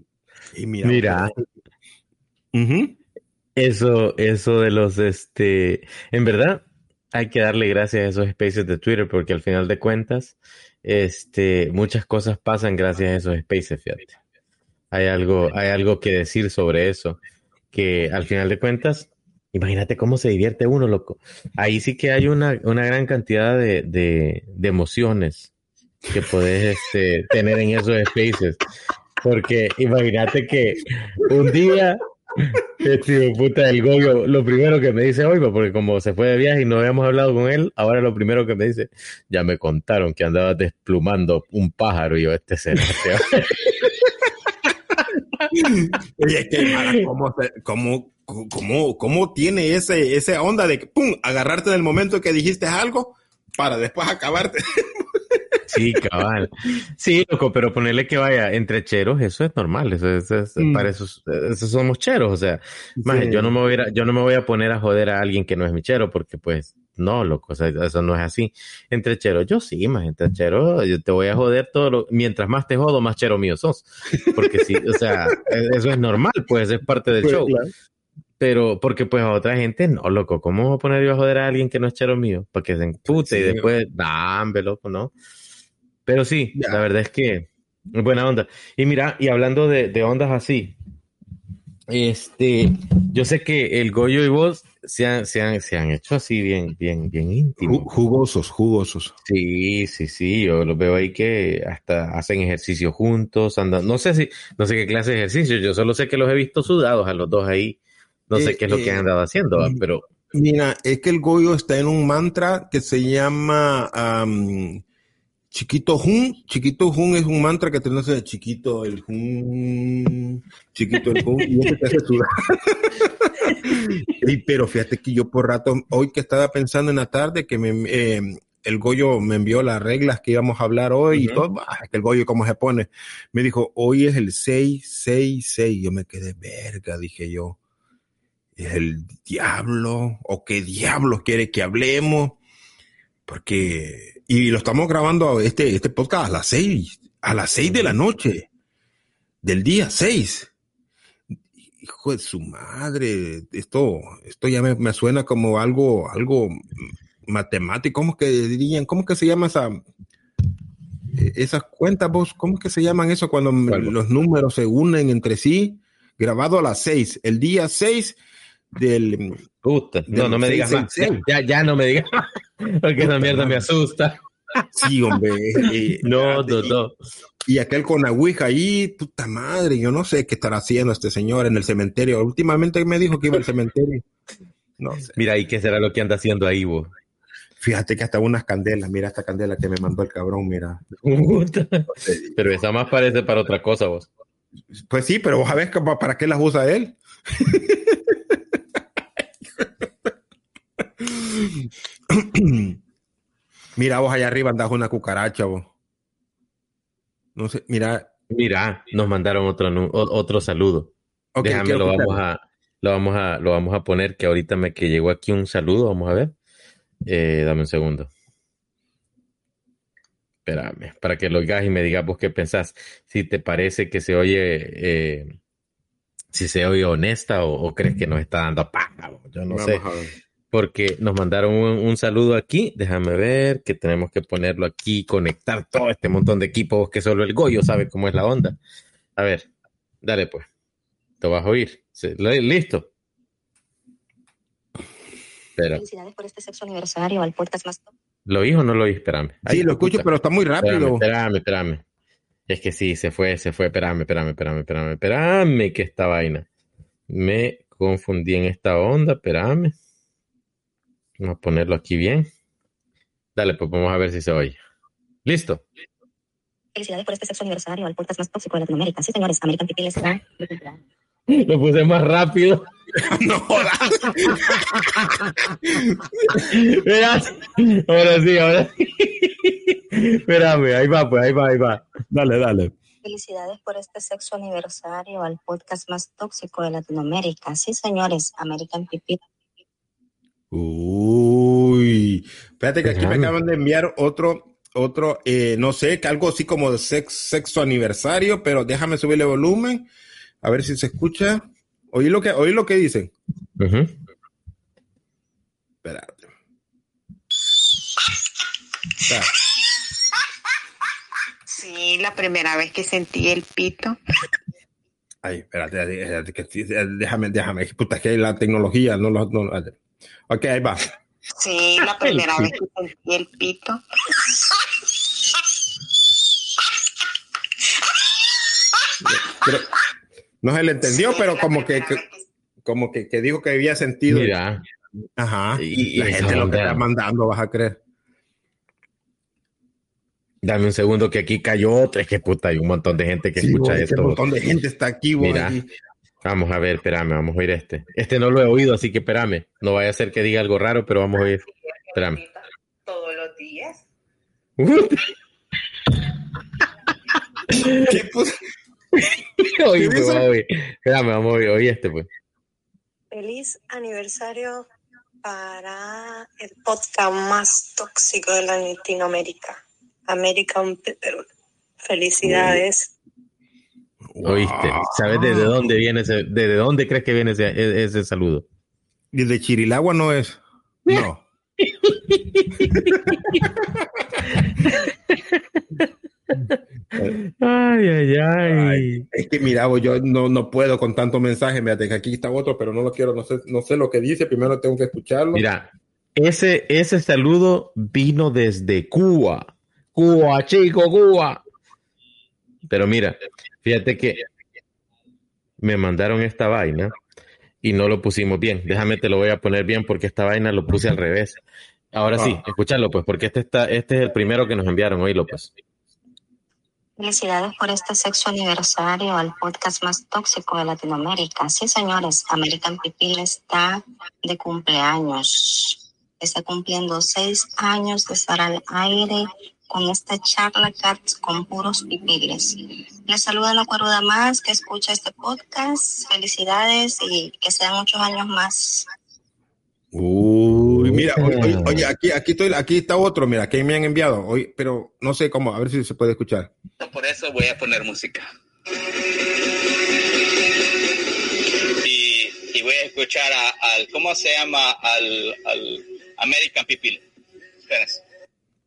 Y mira, Mira. Eso, eso de los, este, en verdad, hay que darle gracias a esos spaces de Twitter porque al final de cuentas, este, muchas cosas pasan gracias a esos spaces, fíjate. Hay algo, hay algo que decir sobre eso, que al final de cuentas, imagínate cómo se divierte uno, loco. Ahí sí que hay una, una gran cantidad de, de, emociones que podés este, tener en esos spaces. Porque imagínate que un día este puta del Goyo, lo primero que me dice hoy, porque como se fue de viaje y no habíamos hablado con él, ahora lo primero que me dice, ya me contaron que andabas desplumando un pájaro y yo, este será. Oye, es que ¿cómo, cómo, cómo, cómo tiene ese, esa onda de pum, agarrarte en el momento que dijiste algo para después acabarte? Sí, cabal. Sí, loco, pero ponerle que vaya entre cheros, eso es normal. Eso, eso es- Mm. para eso, eso somos cheros. O sea, maje, yo no me voy a, yo no me voy a poner a joder a alguien que no es mi chero, porque pues, no, loco, o sea, eso no es así. Entre cheros, yo sí, más entre cheros, yo te voy a joder todo lo, mientras más te jodo, más chero mío sos. Porque sí, o sea, e- eso es normal, pues, es parte del Pues, show. claro. Pero, porque pues a otra gente, no, loco, ¿cómo voy a poner yo a joder a alguien que no es chero mío? Para que se empute y Sí. después, dame, loco, ¿no? Pero sí, la verdad es que buena onda. Y mira, y hablando de, de ondas así, este, yo sé que el Goyo y vos se han, se han, se han hecho así bien, bien, bien íntimos. Jugosos, jugosos. Sí, sí, sí, yo los veo ahí que hasta hacen ejercicio juntos, andan, no sé si, no sé qué clase de ejercicio, yo solo sé que los he visto sudados a los dos ahí, no sé Eh, qué es lo eh, que han andado haciendo, pero Mira, es que el Goyo está en un mantra que se llama am, Chiquito Jun. Chiquito Jun es un mantra que te de chiquito el Jun, chiquito el Jun, y te hace sudar. Sí, pero fíjate que yo por rato, hoy que estaba pensando en la tarde, que me, eh, el Goyo me envió las reglas que íbamos a hablar hoy y todo, bah, que el Goyo cómo se pone. Me dijo, hoy es el 666. Yo me quedé verga, dije yo. ¿Es el diablo? ¿O qué diablos quiere que hablemos? Porque, y lo estamos grabando este, este podcast a las seis, a las seis de la noche, del día seis. Hijo de su madre, esto, esto ya me, me suena como algo, algo matemático, ¿cómo que dirían? ¿Cómo que se llama esa, esas cuentas vos? ¿Cómo que se llaman eso cuando los números se unen entre sí? Grabado a las seis, el día seis del... Puta, no, no me digas más. Ya, ya, no me digas más, porque esa mierda me asusta. Sí, hombre. eh, No, no, no. Y aquel con la ouija ahí, puta madre, yo no sé qué estará haciendo este señor en el cementerio. Últimamente me dijo que iba al cementerio. No sé. Mira, ¿y qué será lo que anda haciendo ahí, vos? Fíjate que hasta unas candelas, mira esta candela que me mandó el cabrón, mira. Pero esa más parece para otra cosa, vos. Pues sí, pero vos sabés para qué las usa él. mira, vos allá arriba andas una cucaracha, vos. No sé, mira. Mira, nos mandaron otro, otro saludo. Ok, Déjame, lo vamos a, lo vamos a, lo vamos a poner que ahorita me que llegó aquí un saludo, vamos a ver. Eh, dame un segundo. Espérame, para que lo oigas y me digas vos qué pensás. Si te parece que se oye eh, si se oye honesta o, o crees que nos está dando paja. Yo no Vamos sé. Porque nos mandaron un, un saludo aquí. Déjame ver que tenemos que ponerlo aquí, conectar todo este montón de equipos que solo el Goyo sabe cómo es la onda. A ver, dale pues. Te vas a oír. Listo. Pero, Felicidades por este sexto aniversario al podcast más ¿lo oí o no lo oí? Espérame. Sí, lo escucho, pero está muy Espérame, rápido. espérame, espérame. Es que sí, se fue, se fue. Espérame, espérame, espérame, espérame, espérame, que esta vaina. Me confundí en esta onda, espérame. Vamos a ponerlo aquí bien. Dale, pues vamos a ver si se oye. ¿Listo? Felicidades por este sexto aniversario al podcast más tóxico de Latinoamérica. Sí, señores, American People está. Lo puse más rápido. no. Ahora sí, ahora sí. Espérame, ahí va, pues, ahí va, ahí va. Dale, dale. Felicidades por este sexto aniversario al podcast más tóxico de Latinoamérica. Sí, señores, American People. Uy, espérate que aquí me acaban de enviar otro, otro, eh, no sé, que algo así como de sex, sexo aniversario, pero déjame subirle volumen, a ver si se escucha. Oí lo que, oí lo que dicen. Ujú. Espérate. Está. Sí, la primera vez que sentí el pito. Ay, espérate, déjame, déjame, puta, que la tecnología no lo, no, ok, ahí va. Sí, la primera vez que sentí el pito. Pero, no se le entendió, pero como que, que- como que, que dijo que había sentido. Mira. Ajá. Y- la gente lo que está mandando, vas a creer. Dame un segundo que aquí cayó otro. Es que puta, hay un montón de gente que Sí, escucha vos, esto. Un montón de gente está aquí, vos, Mira, aquí. Vamos a ver, espérame, vamos a oír este. Este no lo he oído, así que espérame. No vaya a ser que diga algo raro, pero vamos a oír. Espérame. Todos los días. Oye, pues, vamos a oír. Espérame, vamos a oír, oí este, pues. Feliz aniversario para el podcast más tóxico de Latinoamérica, American People. Felicidades. Oíste. ¿Sabes desde dónde viene ese, desde dónde crees que viene ese, e- ese saludo? Desde Chirilagua no es. No. Ay, ay, ay. Es que mira, yo no, no puedo con tanto mensaje. Mírate que aquí está otro, pero no lo quiero, no sé, no sé lo que dice. Primero tengo que escucharlo. Mira, ese, ese saludo vino desde Cuba. Cuba, chico, Cuba. Pero mira, fíjate que me mandaron esta vaina y no lo pusimos bien. Déjame te lo voy a poner bien porque esta vaina lo puse al revés. Ahora sí, Ah. escúchalo pues, porque este está, este es el primero que nos enviaron, oílo pues. Felicidades por este sexto aniversario al podcast más tóxico de Latinoamérica. Sí, señores, American People está de cumpleaños. Está cumpliendo seis años de estar al aire con esta charla cats con puros pipiles. Les saluda la cuerda más que escucha este podcast. Felicidades y que sean muchos años más. Uy, mira, oye, oye, oye, aquí, aquí estoy, aquí está otro, mira, que me han enviado. Hoy, pero no sé cómo, a ver si se puede escuchar. Por eso voy a poner música. Y, y voy a escuchar a- al, ¿cómo se llama? Al, al American People. Espérense.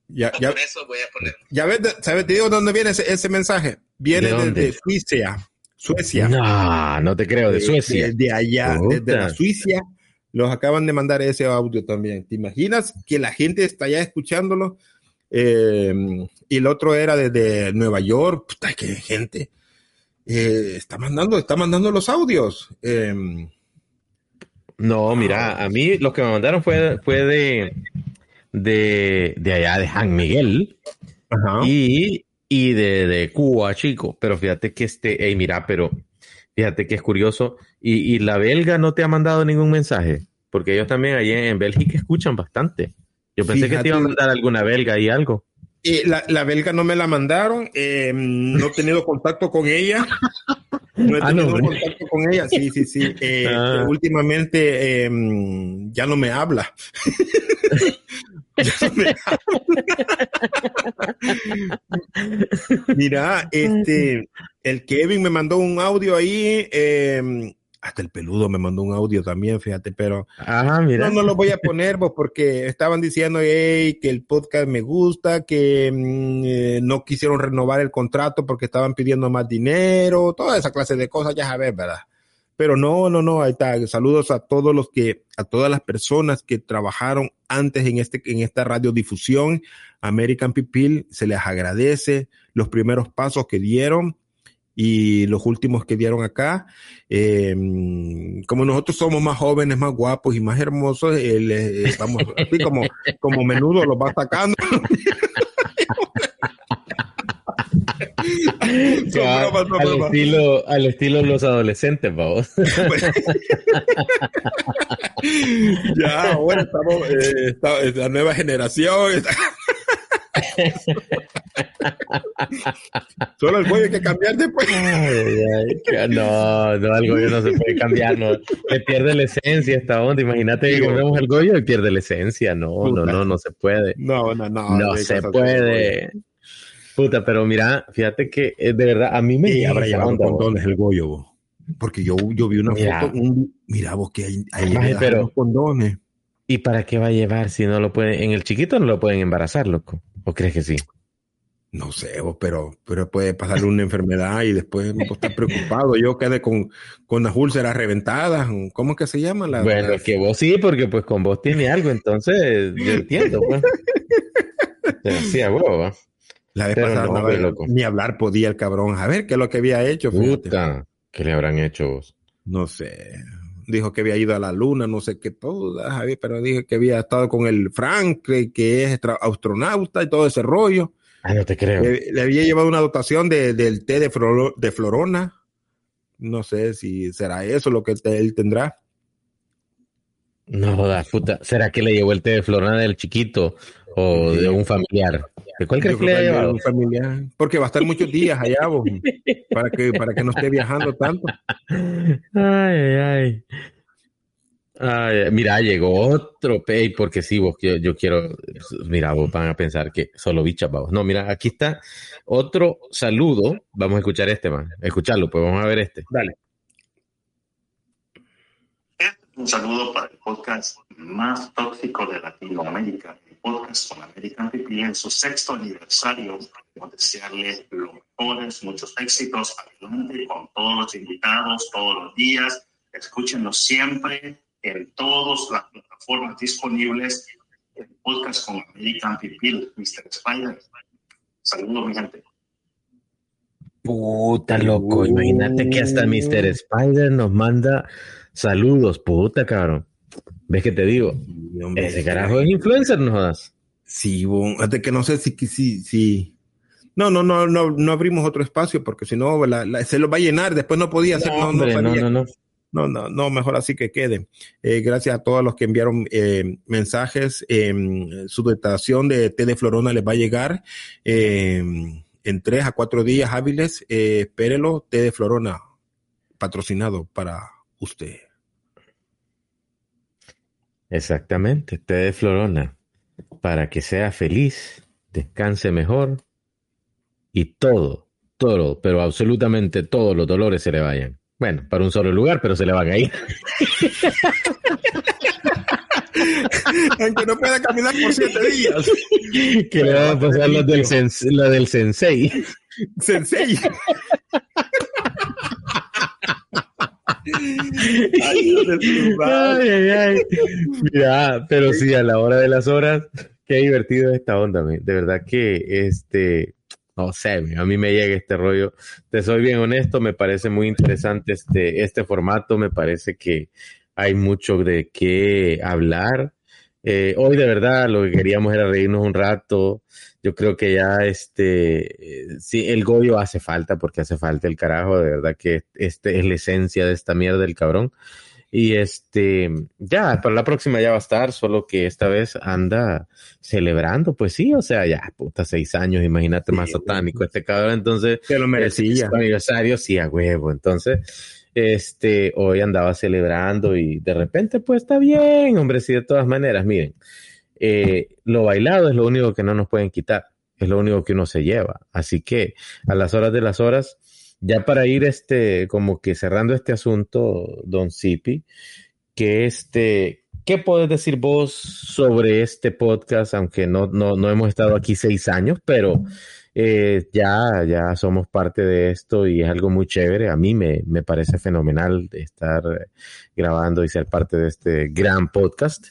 Ya, ya, Por eso voy a poner. ya ves, ¿sabes? Te digo dónde viene ese, ese mensaje. Viene desde Suiza. Suecia. No, no te creo, de Suecia. De, de allá, Puta. desde la Suiza. Los acaban de mandar ese audio también. ¿Te imaginas que la gente está allá escuchándolo? Eh, y el otro era desde Nueva York. Puta, qué gente. Eh, está mandando, está mandando los audios. Eh, No, mira, a mí lo que me mandaron fue, fue de, de, de allá de San Miguel y, y de, de Cuba, chico. Pero fíjate que este, hey, mira, pero fíjate que es curioso. Y, y la belga no te ha mandado ningún mensaje, porque ellos también allí en Bélgica escuchan bastante. Yo pensé que te iba a mandar alguna belga y algo. Eh, la, la belga no me la mandaron, eh, no he tenido contacto con ella. No he Ah, tenido no, contacto con ella, sí, sí, sí. Eh, Ah. Últimamente eh, ya no me habla. Mira, este, el Kevin me mandó un audio ahí, eh, hasta el peludo me mandó un audio también, fíjate, pero mira. no, no lo voy a poner vos, porque estaban diciendo hey, que el podcast me gusta, que mm, eh, no quisieron renovar el contrato porque estaban pidiendo más dinero, toda esa clase de cosas, ya sabes, ¿verdad? Pero no, no, no, ahí está. Saludos a todos los que, a todas las personas que trabajaron antes en este, en esta radiodifusión, American People, se les agradece los primeros pasos que dieron y los últimos que dieron acá. Eh, como nosotros somos más jóvenes, más guapos y más hermosos, eh, le- eh, vamos, así como, como menudo los va sacando. Bromas, al, bromas. estilo, al estilo los adolescentes, vamos. ya, ahora estamos, eh, esta nueva generación. está- Solo el cuello hay que cambiar después. Ay, ay, que- no, no, el Goyo no se puede cambiar, no. Le pierde la esencia esta onda. Imagínate que compremos el Goyo y pierde la esencia. No, no, no, no se puede. No, no, no. No se puede. Puta, pero mira, fíjate que eh, de verdad a mí me Y habrá llevado condones el Goyo, vos. Porque yo, yo vi una Mira. foto, un- mira vos que hay, pero- condones. ¿Y para qué va a llevar si no lo pueden? En el chiquito no lo pueden embarazar, loco. ¿O crees que sí? No sé, vos, pero, pero puede pasarle una enfermedad y después vos estar preocupado. Yo quedé con, con las úlceras reventadas. ¿Cómo que se llama? La, Bueno, la- es que vos sí, porque pues con vos tiene algo, entonces yo entiendo, pues. ¿va? La vez pasada no, no, hombre, loco. ni hablar podía el cabrón. A ver qué es lo que había hecho. fíjate. Puta, ¿qué le habrán hecho vos? No sé. Dijo que había ido a la luna, no sé qué todo, Javier, pero dijo que había estado con el Frank, que, es astronauta y todo ese rollo. Ah, no te creo. Le, le había llevado una dotación de, del té de, floro- de Florona. No sé si será eso lo que te- él tendrá. No jodas, puta. ¿Será que le llevó el té de Florana del chiquito o de un familiar? ¿De cuál crees que le llevado? familiar, porque va a estar muchos días allá, vos, para que, para que no esté viajando tanto. Ay, ay, ay. Ay, mira, llegó otro pay, porque sí, vos, yo, yo quiero, mira, vos van a pensar que solo bichas, vamos. No, mira, aquí está otro saludo. Vamos a escuchar este, man. Escucharlo, pues vamos a ver este. Dale. Un saludo para el podcast más tóxico de Latinoamérica, el podcast con American People en su sexto aniversario. Queremos desearles los mejores, muchos éxitos adelante con todos los invitados, todos los días. Escúchenlo siempre en todas las plataformas disponibles. El podcast con American People, Mr. Spider. Saludos, mi gente. Puta, loco. Imagínate que hasta Mr. Spider nos manda saludos. Puta, cabrón. ¿Ves que te digo? Ese carajo es influencer, no jodas. Sí, fíjate que no sé si, si, si. No, no, no, no, no abrimos otro espacio porque si no la- la- se lo va a llenar. Después no podía hacer. No, No, no, no, no, no. No, no, mejor así que quede. Eh, gracias a todos los que enviaron eh, mensajes. Eh, su dotación de té de Florona les va a llegar eh, en tres a cuatro días hábiles. Eh, espérelo, té de Florona, patrocinado para usted. Exactamente, té de Florona. Para que sea feliz, descanse mejor y todo, todo, pero absolutamente todos los dolores se le vayan. Bueno, para un solo lugar, pero se le van a ir. Aunque no pueda caminar por siete días. que le van a pasar la del, sens- la del sensei. Sensei. Ay, ay, ay. Mira, pero sí, a la hora de las horas, qué divertido esta onda, de verdad que este, no sé, a mí me llega este rollo. Te soy bien honesto, me parece muy interesante este, este formato, me parece que hay mucho de qué hablar. Eh, hoy de verdad lo que queríamos era reírnos un rato. Yo creo que ya este, eh, sí, el Goyo hace falta porque hace falta el carajo, de verdad que este es la esencia de esta mierda del cabrón. Y este, ya, para la próxima ya va a estar, solo que esta vez anda celebrando, pues sí, o sea, ya, puta, seis años, imagínate más satánico este cabrón, entonces. Se lo merecía. el aniversario, sí, a huevo, entonces, este, hoy andaba celebrando y de repente, pues está bien, hombre, sí, de todas maneras, miren, eh, lo bailado es lo único que no nos pueden quitar, es lo único que uno se lleva, así que a las horas de las horas, ya para ir este, como que cerrando este asunto, Don Zipi, que este, ¿qué puedes decir vos sobre este podcast? Aunque no, no, no hemos estado aquí seis años, pero eh, ya, ya somos parte de esto y es algo muy chévere. A mí me, me parece fenomenal estar grabando y ser parte de este gran podcast.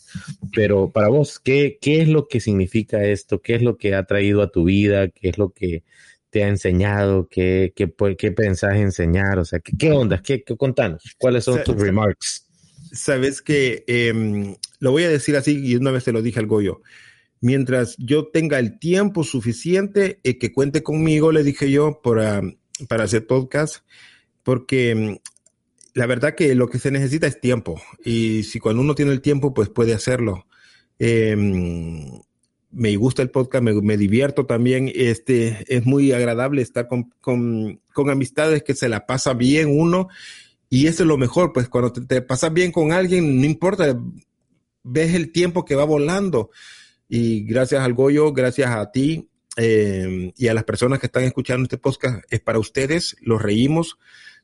Pero para vos, ¿qué, ¿qué es lo que significa esto? ¿Qué es lo que ha traído a tu vida? ¿Qué es lo que te ha enseñado? ¿Qué, qué, qué pensás enseñar? O sea, ¿qué, qué ondas? ¿Qué, qué contanos? ¿Cuáles son tus remarks? Sabes que eh, lo voy a decir así y una vez te lo dije al Goyo mientras yo tenga el tiempo suficiente y que cuente conmigo, le dije yo, para, para hacer podcast, porque mm, la verdad que lo que se necesita es tiempo y si cuando uno tiene el tiempo, pues puede hacerlo. Eh, me gusta el podcast, me, me, divierto también. Este es muy agradable estar con, con, con, amistades que se la pasa bien uno. Y eso es lo mejor, pues cuando te pasas bien con alguien, no importa, ves el tiempo que va volando. Y gracias al Goyo, gracias a ti eh, y a las personas que están escuchando este podcast, es para ustedes, los reímos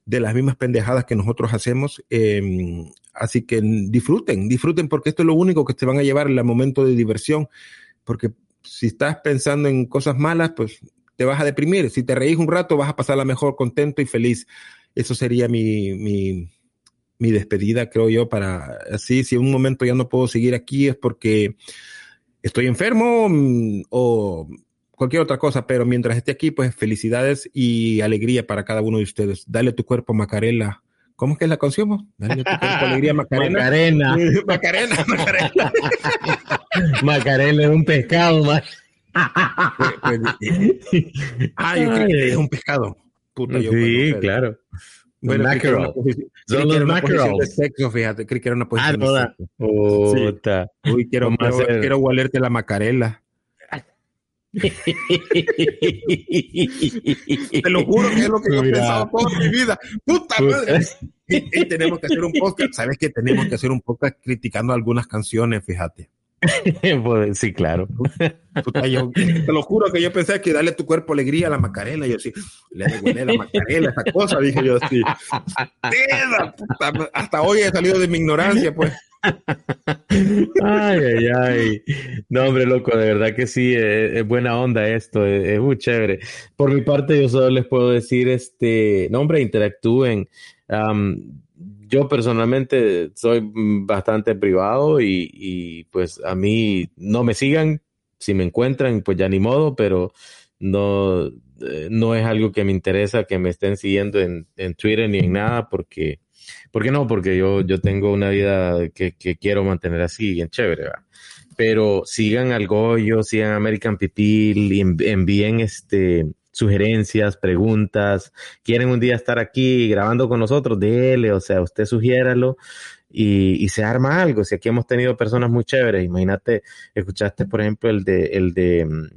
de las mismas pendejadas que nosotros hacemos. Eh, así que disfruten, disfruten porque esto es lo único que te van a llevar el momento de diversión. Porque si estás pensando en cosas malas, pues te vas a deprimir. Si te reís un rato, vas a pasarla mejor, contento y feliz. Eso sería mi, mi, mi despedida, creo yo, para así. Si en un momento ya no puedo seguir aquí es porque estoy enfermo mm, o cualquier otra cosa, pero mientras esté aquí, pues felicidades y alegría para cada uno de ustedes. Dale tu cuerpo, Macarela. ¿Cómo es que es la canción? Dale tu cuerpo, alegría, Macarena. Macarena. Macarena, Macarena. Macarena es un pescado, man. Pues, pues, ah, yo creo que es un pescado. Puta, yo, sí, claro. Bueno, mackerel. Son los De mackerels. sexo, fíjate, creí que era una Ah, posición de toda. sexo. Puta. Uy, quiero, quiero, hacer- quiero la macarela. Te lo juro que es lo que yo he Mira. pensado toda mi vida. Puta madre. Y, y tenemos que hacer un podcast. ¿Sabes que Tenemos que hacer un podcast criticando algunas canciones, fíjate. Pues, sí, claro. Yo- te lo juro que yo pensé que darle tu cuerpo alegría a la Macarena. Yo sí, le regalé la Macarena, esa cosa, dije yo así. Hasta hoy he salido de mi ignorancia, pues. Ay, ay, ay. No, hombre, loco, de verdad que sí, es, es buena onda esto, es, es muy chévere. Por mi parte, yo solo les puedo decir, este, no, hombre, interactúen. Yo personalmente soy bastante privado y, pues a mí no me sigan, si me encuentran, pues ya ni modo, pero no, eh, no es algo que me interesa que me estén siguiendo en, en Twitter ni en nada, porque, ¿por qué no? Porque yo, yo tengo una vida que, quiero mantener así, bien chévere, ¿va? Pero sigan al Goyo, sigan American Pipil, envíen este sugerencias, preguntas, quieren un día estar aquí grabando con nosotros, dele, o sea, usted sugiéralo y, y se arma algo. Si aquí hemos tenido personas muy chéveres, imagínate, escuchaste por ejemplo el de, el de mm,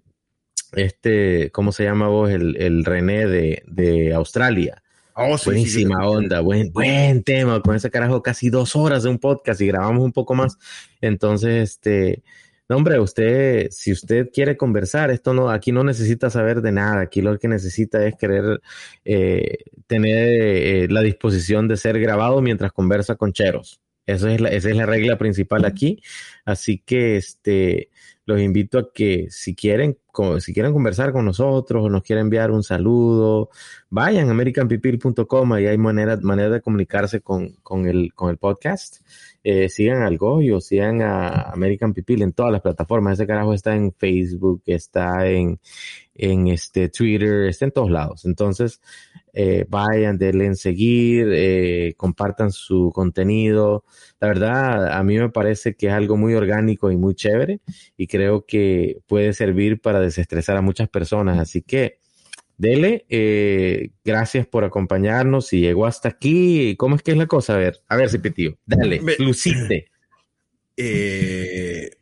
este, ¿cómo se llama vos? El, el René de, de Australia. Oh, sí, Buenísima sí, sí. onda, buen, buen tema, con ese carajo casi dos horas de un podcast y grabamos un poco más. Entonces, este, no, hombre, usted, si usted quiere conversar, esto no, aquí no necesita saber de nada, aquí lo que necesita es querer eh, tener eh, la disposición de ser grabado mientras conversa con cheros. Eso es la, esa es la regla principal aquí. Así que este, los invito a que si quieren, si quieren conversar con nosotros o nos quieren enviar un saludo, vayan a americanpipil.com y hay manera, manera de comunicarse con, con, el, con el podcast. Eh, sigan al Goyo, sigan a American Pipil en todas las plataformas. Ese carajo está en Facebook, está en, en este Twitter, está en todos lados. Entonces, eh, vayan, denle en seguir, eh, compartan su contenido. La verdad, a mí me parece que es algo muy orgánico y muy chévere y creo que puede servir para desestresar a muchas personas. Así que dele, eh, gracias por acompañarnos. Si llegó hasta aquí, ¿cómo es que es la cosa? A ver, a ver, Cipitío, dale, Me- lucite. Eh, ¿Qué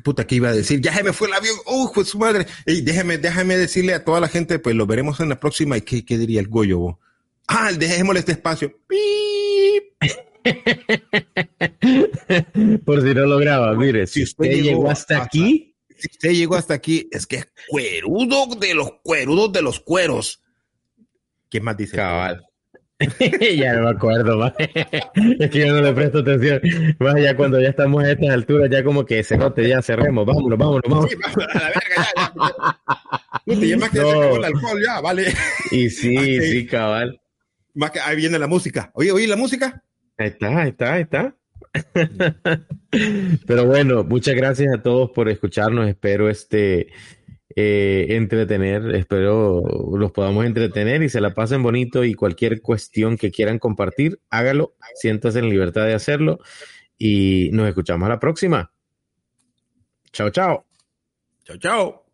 puta que iba a decir? Ya se me fue el avión. ¡Uh, pues su madre! Ey, déjeme, déjame decirle a toda la gente, pues lo veremos en la próxima. ¿Y qué, qué diría el Goyo? Ah, dejémosle este espacio. Por si no lo graba, mire, si usted llegó hasta aquí, Si usted llegó hasta aquí, es que es cuerudo de los cuerudos de los cueros. ¿Quién más dice? Cabal. ya no me acuerdo, más. es que yo no le presto atención. Más ya cuando ya estamos a estas alturas, ya como que se note, ya cerremos, vámonos, vámonos, vámonos. Sí, a la verga, ya, ya. Ya más que ya se No. acabó el alcohol, ya, vale. Y sí, sí, cabal. Más que ahí viene la música. Oye, oye, la música. Ahí está, ahí está, ahí está. Pero bueno, muchas gracias a todos por escucharnos. Espero este eh, entretener, espero los podamos entretener y se la pasen bonito y cualquier cuestión que quieran compartir, hágalo, siéntase en libertad de hacerlo y nos escuchamos a la próxima. Chao, chao. Chao, chao.